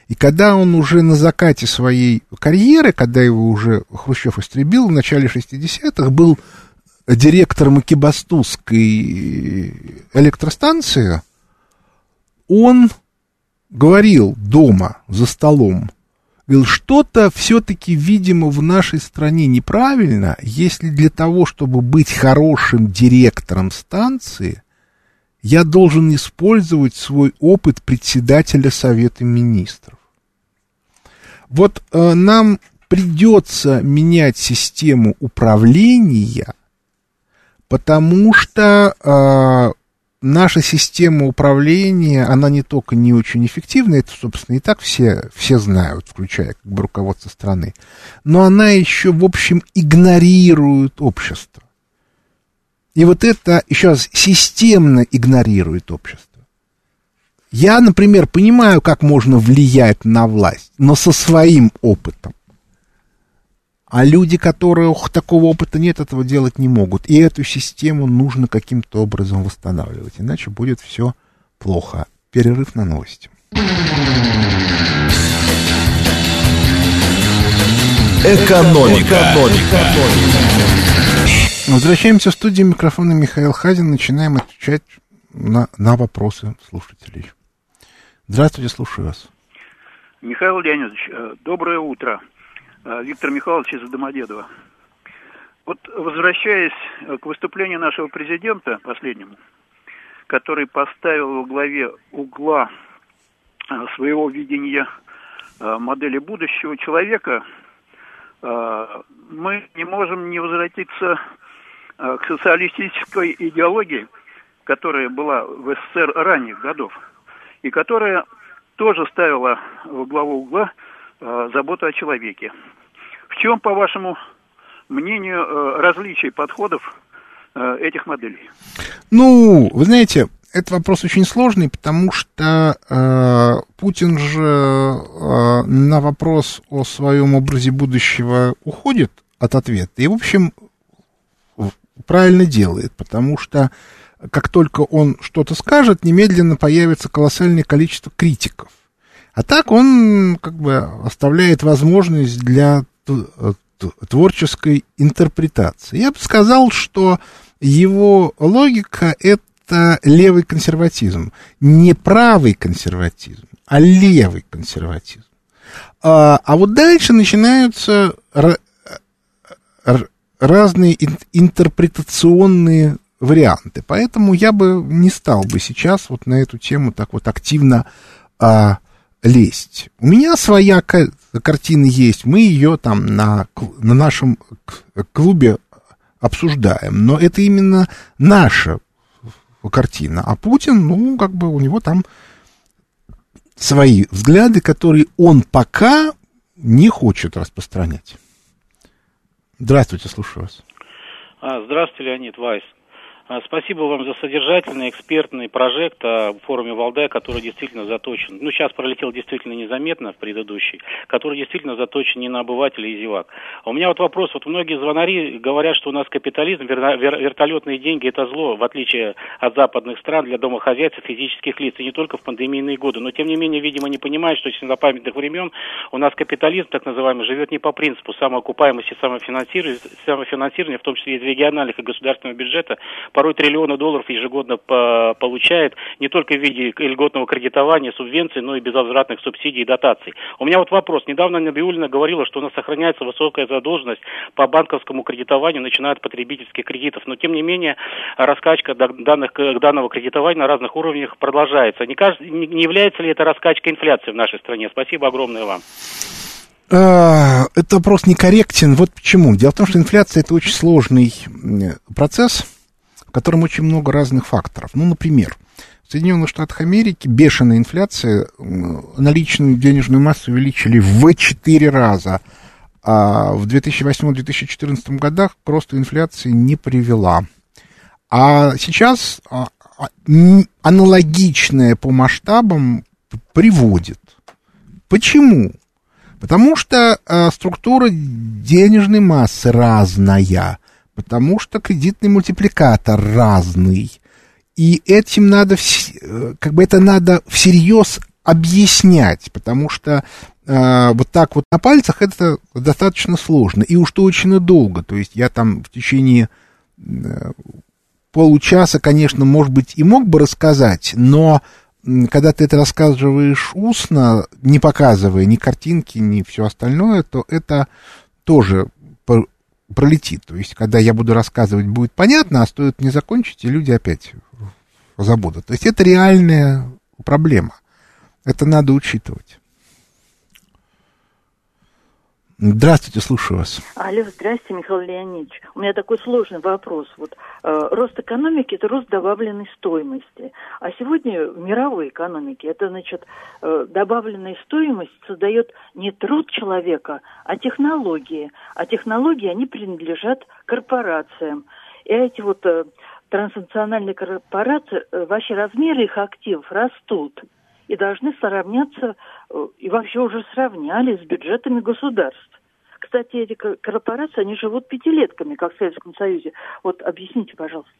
И когда он уже на закате своей карьеры, когда его уже Хрущев истребил в начале 60-х, был директором Экибастузской электростанции, он говорил дома за столом, говорил, что-то все-таки, видимо, в нашей стране неправильно, если для того, чтобы быть хорошим директором станции, я должен использовать свой опыт председателя Совета Министров. Вот э, нам придется менять систему управления, потому что э, наша система управления, она не только не очень эффективна, это, собственно, и так все, все знают, включая как бы руководство страны, но она еще, в общем, игнорирует общество. И вот это еще раз системно игнорирует общество. Я, например, понимаю, как можно влиять на власть, но со своим опытом. А люди, которые такого опыта нет, этого делать не могут. И эту систему нужно каким-то образом восстанавливать, иначе будет все плохо. Перерыв на новости. Экономика. Экономика. Возвращаемся в студию микрофона Михаил Хазин. Начинаем отвечать на, на вопросы слушателей. Здравствуйте, слушаю вас. Михаил Леонидович, э, доброе утро. Э, Виктор Михайлович из Домодедова. Вот возвращаясь э, к выступлению нашего президента, последнему, который поставил во главе угла своего видения модели будущего человека, мы не можем не возвратиться к социалистической идеологии, которая была в СССР ранних годов – и которая тоже ставила в главу угла э, заботу о человеке. Чем, по вашему мнению, э, различие подходов э, этих моделей? Ну, вы знаете, этот вопрос очень сложный, потому что э, Путин же э, на вопрос о своем образе будущего уходит от ответа. И, в общем, правильно делает, потому что как только он что-то скажет, немедленно появится колоссальное количество критиков. А так он как бы оставляет возможность для творческой интерпретации. Я бы сказал, что его логика — это левый консерватизм. Не правый консерватизм, а левый консерватизм. А, а вот дальше начинаются разные интерпретационные варианты. Поэтому я бы не стал бы сейчас вот на эту тему так вот активно а, лезть. У меня своя картина есть, мы ее там на, на нашем клубе обсуждаем, но это именно наша картина. А Путин, ну, как бы у него там свои взгляды, которые он пока не хочет распространять. Здравствуйте, слушаю вас. А, здравствуйте, Леонид Вайс. А, спасибо вам за содержательный экспертный прожект о форуме Валдай, который действительно заточен, ну сейчас пролетел действительно незаметно в предыдущий, который действительно заточен не на обывателя и зевак. А у меня вот вопрос, вот многие звонари говорят, что у нас капитализм, вер, вер, вертолетные деньги это зло, в отличие от западных стран для домохозяйств физических лиц, и не только в пандемийные годы. Но тем не менее, видимо, не понимают, что с незапамятных времен у нас капитализм, так называемый, живет не по принципу самоокупаемости, самофинансирования, самофинансирования в том числе из региональных и государственного бюджета, порой триллионы долларов ежегодно получает не только в виде льготного кредитования, субвенций, но и безвозвратных субсидий и дотаций. У меня вот вопрос. Недавно Набиулина говорила, что у нас сохраняется высокая задолженность по банковскому кредитованию, начиная от потребительских кредитов. Но, тем не менее, раскачка данных, данного кредитования на разных уровнях продолжается. Не, кажется, не является ли это раскачка инфляции в нашей стране? Спасибо огромное вам. А, этот вопрос некорректен. Вот почему. Дело в том, что инфляция это очень сложный процесс в котором очень много разных факторов. Ну, например, в Соединенных Штатах Америки бешеная инфляция, наличную денежную массу увеличили в 4 раза, а в 2008-2014 годах просто инфляции не привела. А сейчас а, а, аналогичное по масштабам приводит. Почему? Потому что а, структура денежной массы разная потому что кредитный мультипликатор разный. И этим надо, э, как бы это надо всерьез объяснять, потому что э, вот так вот на пальцах это достаточно сложно и уж точно долго. То есть я там в течение э, получаса, конечно, может быть, и мог бы рассказать, но когда ты это рассказываешь устно, не показывая ни картинки, ни все остальное, то это тоже пролетит. То есть, когда я буду рассказывать, будет понятно, а стоит не закончить, и люди опять забудут. То есть, это реальная проблема. Это надо учитывать. Здравствуйте, слушаю вас. Алло, здравствуйте, Михаил Леонидович. У меня такой сложный вопрос. Вот э, рост экономики – это рост добавленной стоимости. А сегодня в мировой экономике это, значит, э, добавленная стоимость создает не труд человека, а технологии. А технологии, они принадлежат корпорациям. И эти вот э, транснациональные корпорации, э, вообще размеры их активов растут – и должны сравняться, и вообще уже сравняли с бюджетами государств. Кстати, эти корпорации, они живут пятилетками, как в Советском Союзе. Вот объясните, пожалуйста.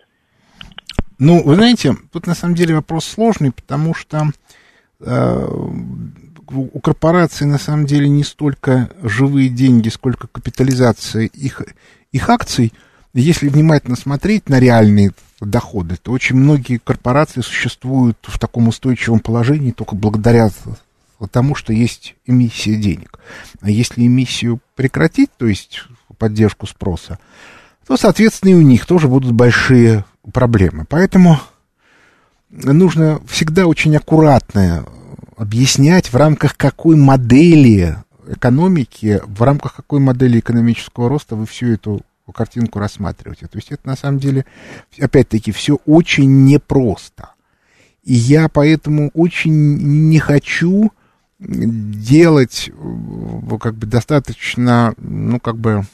Ну, вы знаете, тут на самом деле вопрос сложный, потому что э, у корпораций на самом деле не столько живые деньги, сколько капитализация их, их акций. Если внимательно смотреть на реальные доходы, то очень многие корпорации существуют в таком устойчивом положении только благодаря тому, что есть эмиссия денег. А если эмиссию прекратить, то есть поддержку спроса, то, соответственно, и у них тоже будут большие проблемы. Поэтому нужно всегда очень аккуратно объяснять, в рамках какой модели экономики, в рамках какой модели экономического роста вы всю эту картинку рассматриваете. То есть это на самом деле, опять-таки, все очень непросто. И я поэтому очень не хочу делать как бы достаточно, ну, как бы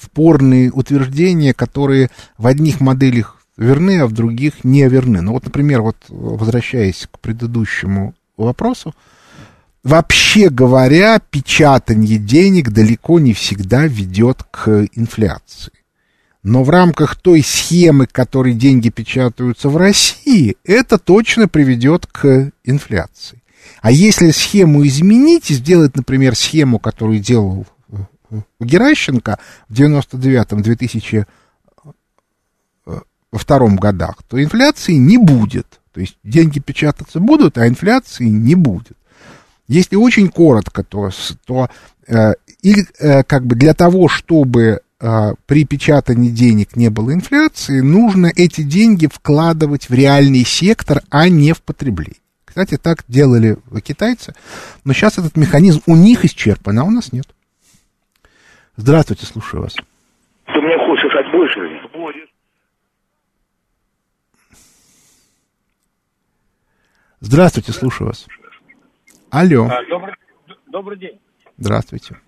спорные утверждения, которые в одних моделях верны, а в других не верны. Ну вот, например, вот возвращаясь к предыдущему вопросу, вообще говоря, печатание денег далеко не всегда ведет к инфляции. Но в рамках той схемы, которой деньги печатаются в России, это точно приведет к инфляции. А если схему изменить и сделать, например, схему, которую делал Геращенко в 99-2002 годах, то инфляции не будет. То есть деньги печататься будут, а инфляции не будет. Если очень коротко, то, то э, или, э, как бы для того, чтобы э, при печатании денег не было инфляции, нужно эти деньги вкладывать в реальный сектор, а не в потребление. Кстати, так делали китайцы, но сейчас этот механизм у них исчерпан, а у нас нет. Здравствуйте, слушаю вас. Ты мне хочешь от больше? Будет. Здравствуйте, слушаю вас. Алло. А, добрый, добрый день. Здравствуйте.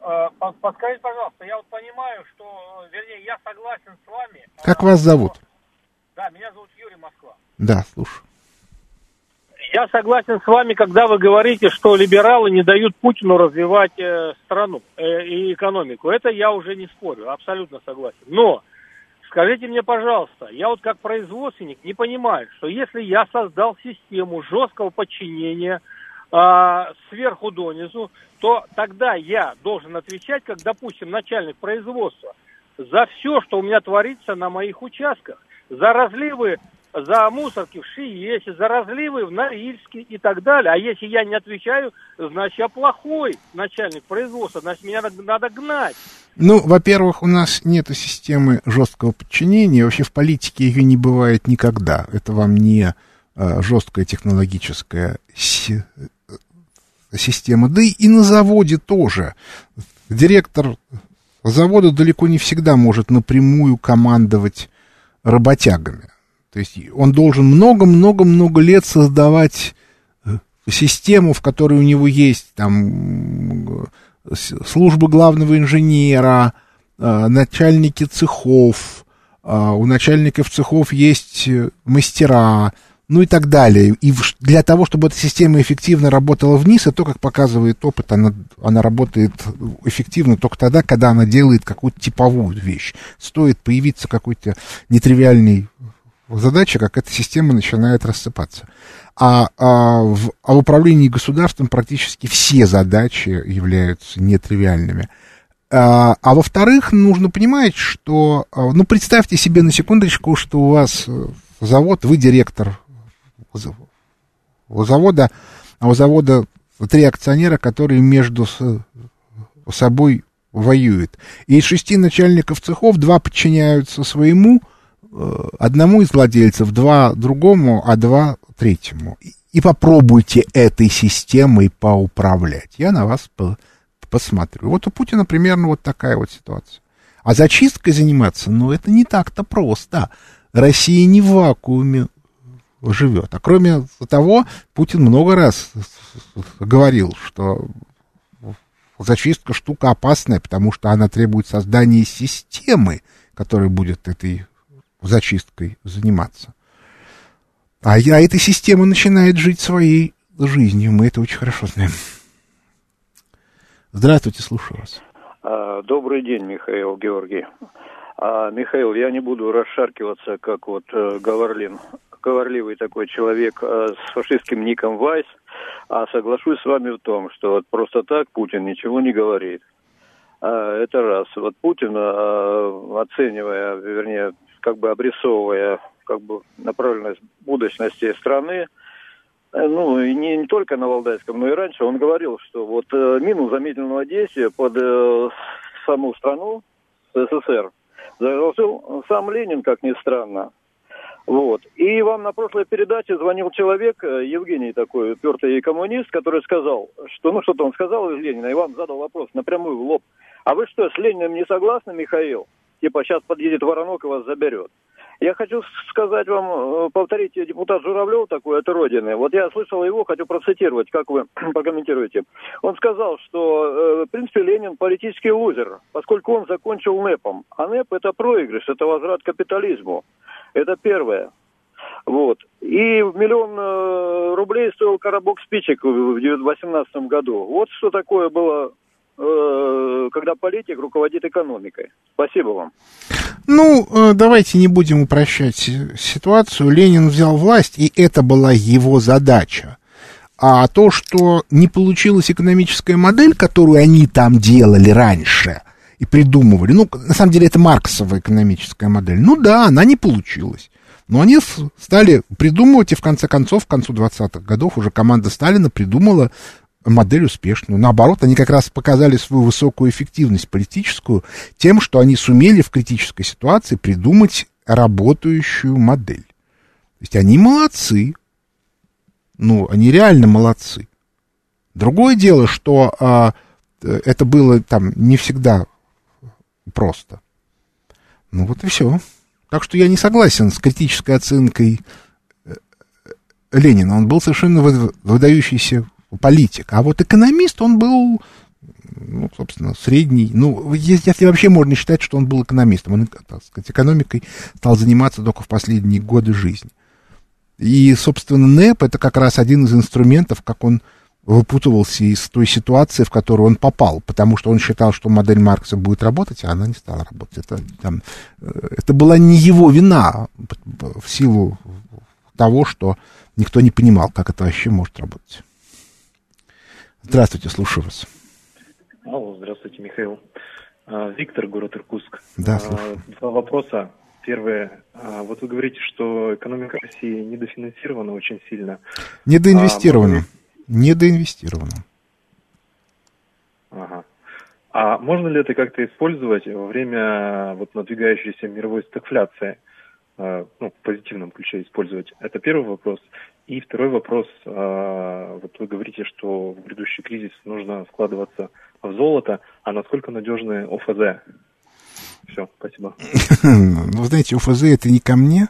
А, подскажите, пожалуйста, я вот понимаю, что, вернее, я согласен с вами. Как вас зовут? Да, меня зовут Юрий Москва. Да, слушаю. Я согласен с вами, когда вы говорите, что либералы не дают Путину развивать э, страну э, и экономику. Это я уже не спорю, абсолютно согласен. Но скажите мне, пожалуйста, я вот как производственник не понимаю, что если я создал систему жесткого подчинения э, сверху донизу, то тогда я должен отвечать, как, допустим, начальник производства, за все, что у меня творится на моих участках, за разливы за мусорки в Шиесе, за разливы в Норильске и так далее. А если я не отвечаю, значит, я плохой начальник производства, значит, меня надо, надо гнать. Ну, во-первых, у нас нет системы жесткого подчинения. Вообще в политике ее не бывает никогда. Это вам не а, жесткая технологическая си- система. Да и на заводе тоже. Директор завода далеко не всегда может напрямую командовать работягами. То есть он должен много-много-много лет создавать э, систему, в которой у него есть там служба главного инженера, э, начальники цехов, э, у начальников цехов есть мастера, ну и так далее. И для того, чтобы эта система эффективно работала вниз, и то, как показывает опыт, она, она работает эффективно только тогда, когда она делает какую-то типовую вещь. Стоит появиться какой-то нетривиальный задача, как эта система начинает рассыпаться. А, а, в, а в управлении государством практически все задачи являются нетривиальными. А, а во-вторых, нужно понимать, что, а, ну, представьте себе на секундочку, что у вас э, завод, вы директор у завода, а у завода три акционера, которые между собой воюют. И из шести начальников цехов два подчиняются своему, одному из владельцев, два другому, а два третьему. И попробуйте этой системой поуправлять. Я на вас по посмотрю. Вот у Путина примерно вот такая вот ситуация. А зачисткой заниматься, ну, это не так-то просто. Россия не в вакууме живет. А кроме того, Путин много раз говорил, что зачистка штука опасная, потому что она требует создания системы, которая будет этой зачисткой заниматься. А, я, эта система начинает жить своей жизнью. Мы это очень хорошо знаем. Здравствуйте, слушаю вас. А, добрый день, Михаил Георгий. А, Михаил, я не буду расшаркиваться, как вот э, Говорлин, говорливый такой человек э, с фашистским ником Вайс, а соглашусь с вами в том, что вот просто так Путин ничего не говорит. А, это раз. Вот Путин, а, оценивая, вернее, как бы обрисовывая как бы направленность будущности страны, э, ну, и не, не только на Валдайском, но и раньше он говорил, что вот э, мину замедленного действия под э, саму страну, СССР, заложил сам Ленин, как ни странно. Вот. И вам на прошлой передаче звонил человек, э, Евгений такой, упертый коммунист, который сказал, что, ну, что-то он сказал из Ленина, и вам задал вопрос напрямую в лоб. А вы что, с Лениным не согласны, Михаил? Типа сейчас подъедет воронок и вас заберет. Я хочу сказать вам, э, повторите, депутат Журавлев такой от Родины. Вот я слышал его, хочу процитировать, как вы прокомментируете. Он сказал, что, э, в принципе, Ленин политический лузер, поскольку он закончил НЭПом. А НЭП это проигрыш, это возврат капитализму. Это первое. Вот. И миллион э, рублей стоил коробок спичек в 2018 году. Вот что такое было когда политик руководит экономикой. Спасибо вам. Ну, э, давайте не будем упрощать ситуацию. Ленин взял власть, и это была его задача. А то, что не получилась экономическая модель, которую они там делали раньше и придумывали, ну, на самом деле это марксовая экономическая модель, ну да, она не получилась. Но они стали придумывать, и в конце концов, к концу 20-х годов уже команда Сталина придумала модель успешную. Наоборот, они как раз показали свою высокую эффективность политическую тем, что они сумели в критической ситуации придумать работающую модель. То есть они молодцы. Ну, они реально молодцы. Другое дело, что а, это было там не всегда просто. Ну вот и все. Так что я не согласен с критической оценкой э, Ленина. Он был совершенно выдающийся политик. А вот экономист, он был, ну, собственно, средний. Ну, если вообще можно считать, что он был экономистом. Он, так сказать, экономикой стал заниматься только в последние годы жизни. И, собственно, НЭП это как раз один из инструментов, как он выпутывался из той ситуации, в которую он попал, потому что он считал, что модель Маркса будет работать, а она не стала работать. Это, там, э, это была не его вина в силу того, что никто не понимал, как это вообще может работать. Здравствуйте, слушаю вас. Алло, здравствуйте, Михаил. А, Виктор, город Иркутск. Да, а, слушаю. Два вопроса. Первое. А, вот вы говорите, что экономика России недофинансирована очень сильно. Недоинвестирована. А, недоинвестировано. Ага. А можно ли это как-то использовать во время вот надвигающейся мировой стагфляции? А, ну, в позитивном ключе использовать? Это первый вопрос. И второй вопрос. А, вот вы говорите, что в грядущий кризис нужно вкладываться в золото. А насколько надежны ОФЗ? Все, спасибо. Ну, знаете, ОФЗ это не ко мне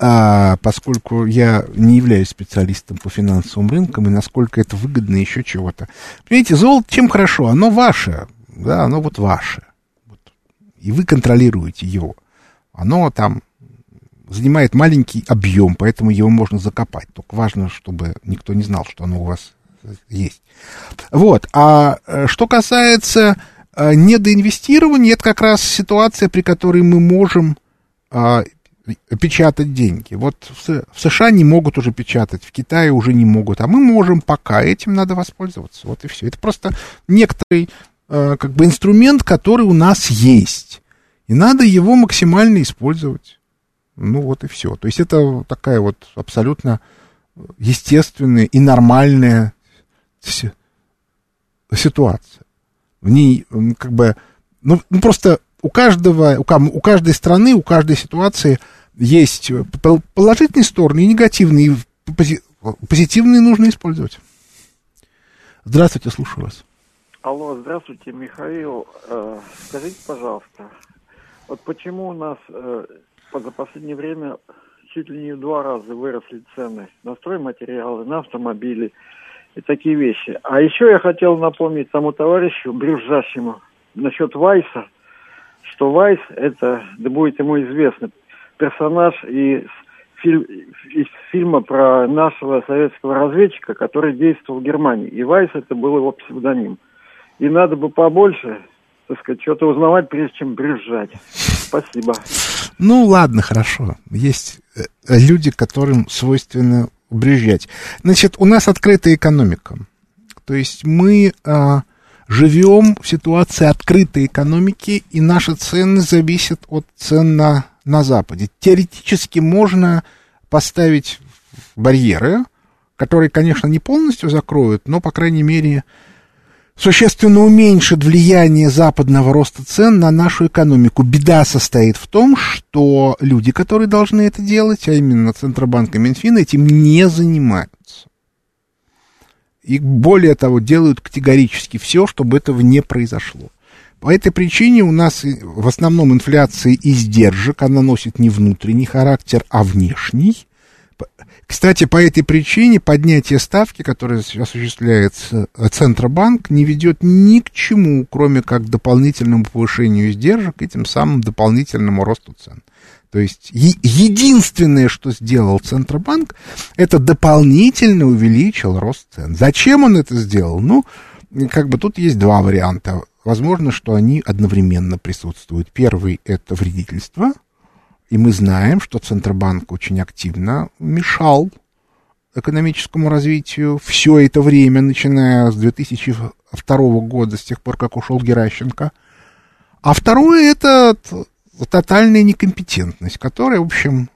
а, поскольку я не являюсь специалистом по финансовым рынкам, и насколько это выгодно еще чего-то. Понимаете, золото чем хорошо? Оно ваше, да, оно вот ваше. Вот. И вы контролируете его. Оно там занимает маленький объем, поэтому его можно закопать. Только важно, чтобы никто не знал, что оно у вас есть. Вот. А э, что касается э, недоинвестирования, это как раз ситуация, при которой мы можем а, печатать деньги. Вот в США не могут уже печатать, в Китае уже не могут, а мы можем пока, этим надо воспользоваться. Вот и все. Это просто некоторый э, как бы инструмент, который у нас есть. И надо его максимально использовать. Ну вот и все. То есть это такая вот абсолютно естественная и нормальная ситуация. В ней как бы, ну, ну просто у каждого, у, у каждой страны, у каждой ситуации есть положительные стороны и негативные. И позитивные нужно использовать. Здравствуйте, слушаю вас. Алло, здравствуйте, Михаил. Э, скажите, пожалуйста, вот почему у нас э, за последнее время чуть ли не в два раза выросли цены на стройматериалы, на автомобили и такие вещи. А еще я хотел напомнить тому товарищу, брюзжащему, насчет Вайса, что Вайс, это, да будет ему известно, персонаж из, фильм, из фильма про нашего советского разведчика, который действовал в Германии. И Вайс это был его псевдоним. И надо бы побольше, так сказать, что-то узнавать, прежде чем брюзжать. Спасибо. Ну, ладно, хорошо. Есть э, люди, которым свойственно брюзжать. Значит, у нас открытая экономика. То есть мы а, живем в ситуации открытой экономики, и наши цены зависят от цен на на Западе. Теоретически можно поставить барьеры, которые, конечно, не полностью закроют, но, по крайней мере, существенно уменьшит влияние западного роста цен на нашу экономику. Беда состоит в том, что люди, которые должны это делать, а именно Центробанк и Минфин, этим не занимаются. И более того, делают категорически все, чтобы этого не произошло. По этой причине у нас в основном инфляция издержек, она носит не внутренний характер, а внешний. Кстати, по этой причине поднятие ставки, которое осуществляет Центробанк, не ведет ни к чему, кроме как к дополнительному повышению издержек и тем самым дополнительному росту цен. То есть единственное, что сделал Центробанк, это дополнительно увеличил рост цен. Зачем он это сделал? Ну, как бы тут есть два варианта. Возможно, что они одновременно присутствуют. Первый – это вредительство, и мы знаем, что Центробанк очень активно мешал экономическому развитию все это время, начиная с 2002 года, с тех пор, как ушел Геращенко. А второе это тотальная некомпетентность, которая, в общем,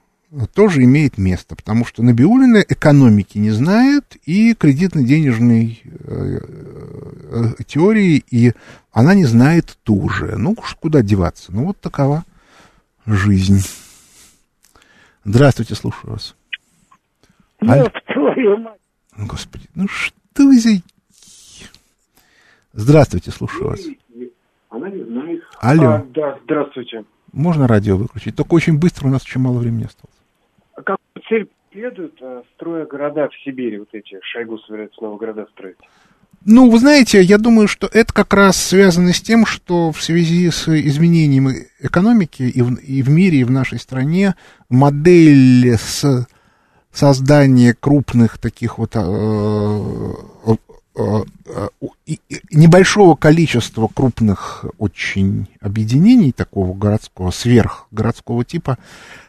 тоже имеет место, потому что Набиулина экономики не знает и кредитно-денежной э, э, теории, и она не знает тоже. Ну, куда деваться? Ну, вот такова жизнь. Здравствуйте, слушаю вас. Аль... твою мать. Господи, ну что вы за... Здравствуйте, слушаю вас. Она не знает. Алло. А, да, здравствуйте. Можно радио выключить? Только очень быстро, у нас очень мало времени осталось. Как цель следует, э, строя города в Сибири, вот эти, Шойгу собирается снова города строить? Ну, вы знаете, я думаю, что это как раз связано с тем, что в связи с изменением экономики и в, и в мире, и в нашей стране модель с создания крупных таких вот э, э, э, небольшого количества крупных очень объединений такого городского, сверхгородского типа,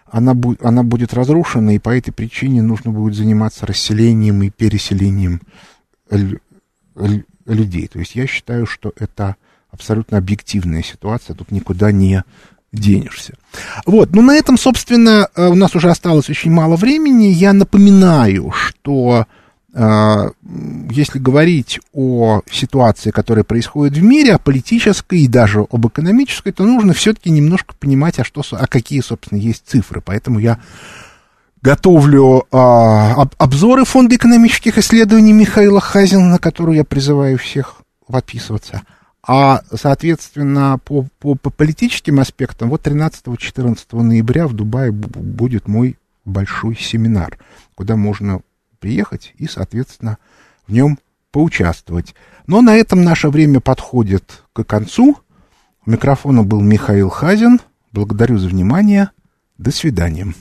она, бу она будет разрушена, и по этой причине нужно будет заниматься расселением и переселением людей. То есть я считаю, что это абсолютно объективная ситуация, тут никуда не денешься. Вот, ну на этом, собственно, э, у нас уже осталось очень мало времени. Я напоминаю, что э, если говорить о ситуации, которая происходит в мире, о политической и даже об экономической, то нужно все-таки немножко понимать, а, что, а какие, собственно, есть цифры. Поэтому я готовлю а, об, обзоры Фонда экономических исследований Михаила Хазина, на которую я призываю всех подписываться. А, соответственно, по, по, по политическим аспектам, вот 13-14 ноября в Дубае будет мой большой семинар, куда можно приехать и, соответственно, в нем поучаствовать. Но на этом наше время подходит к концу. У микрофона был Михаил Хазин. Благодарю за внимание. До свидания.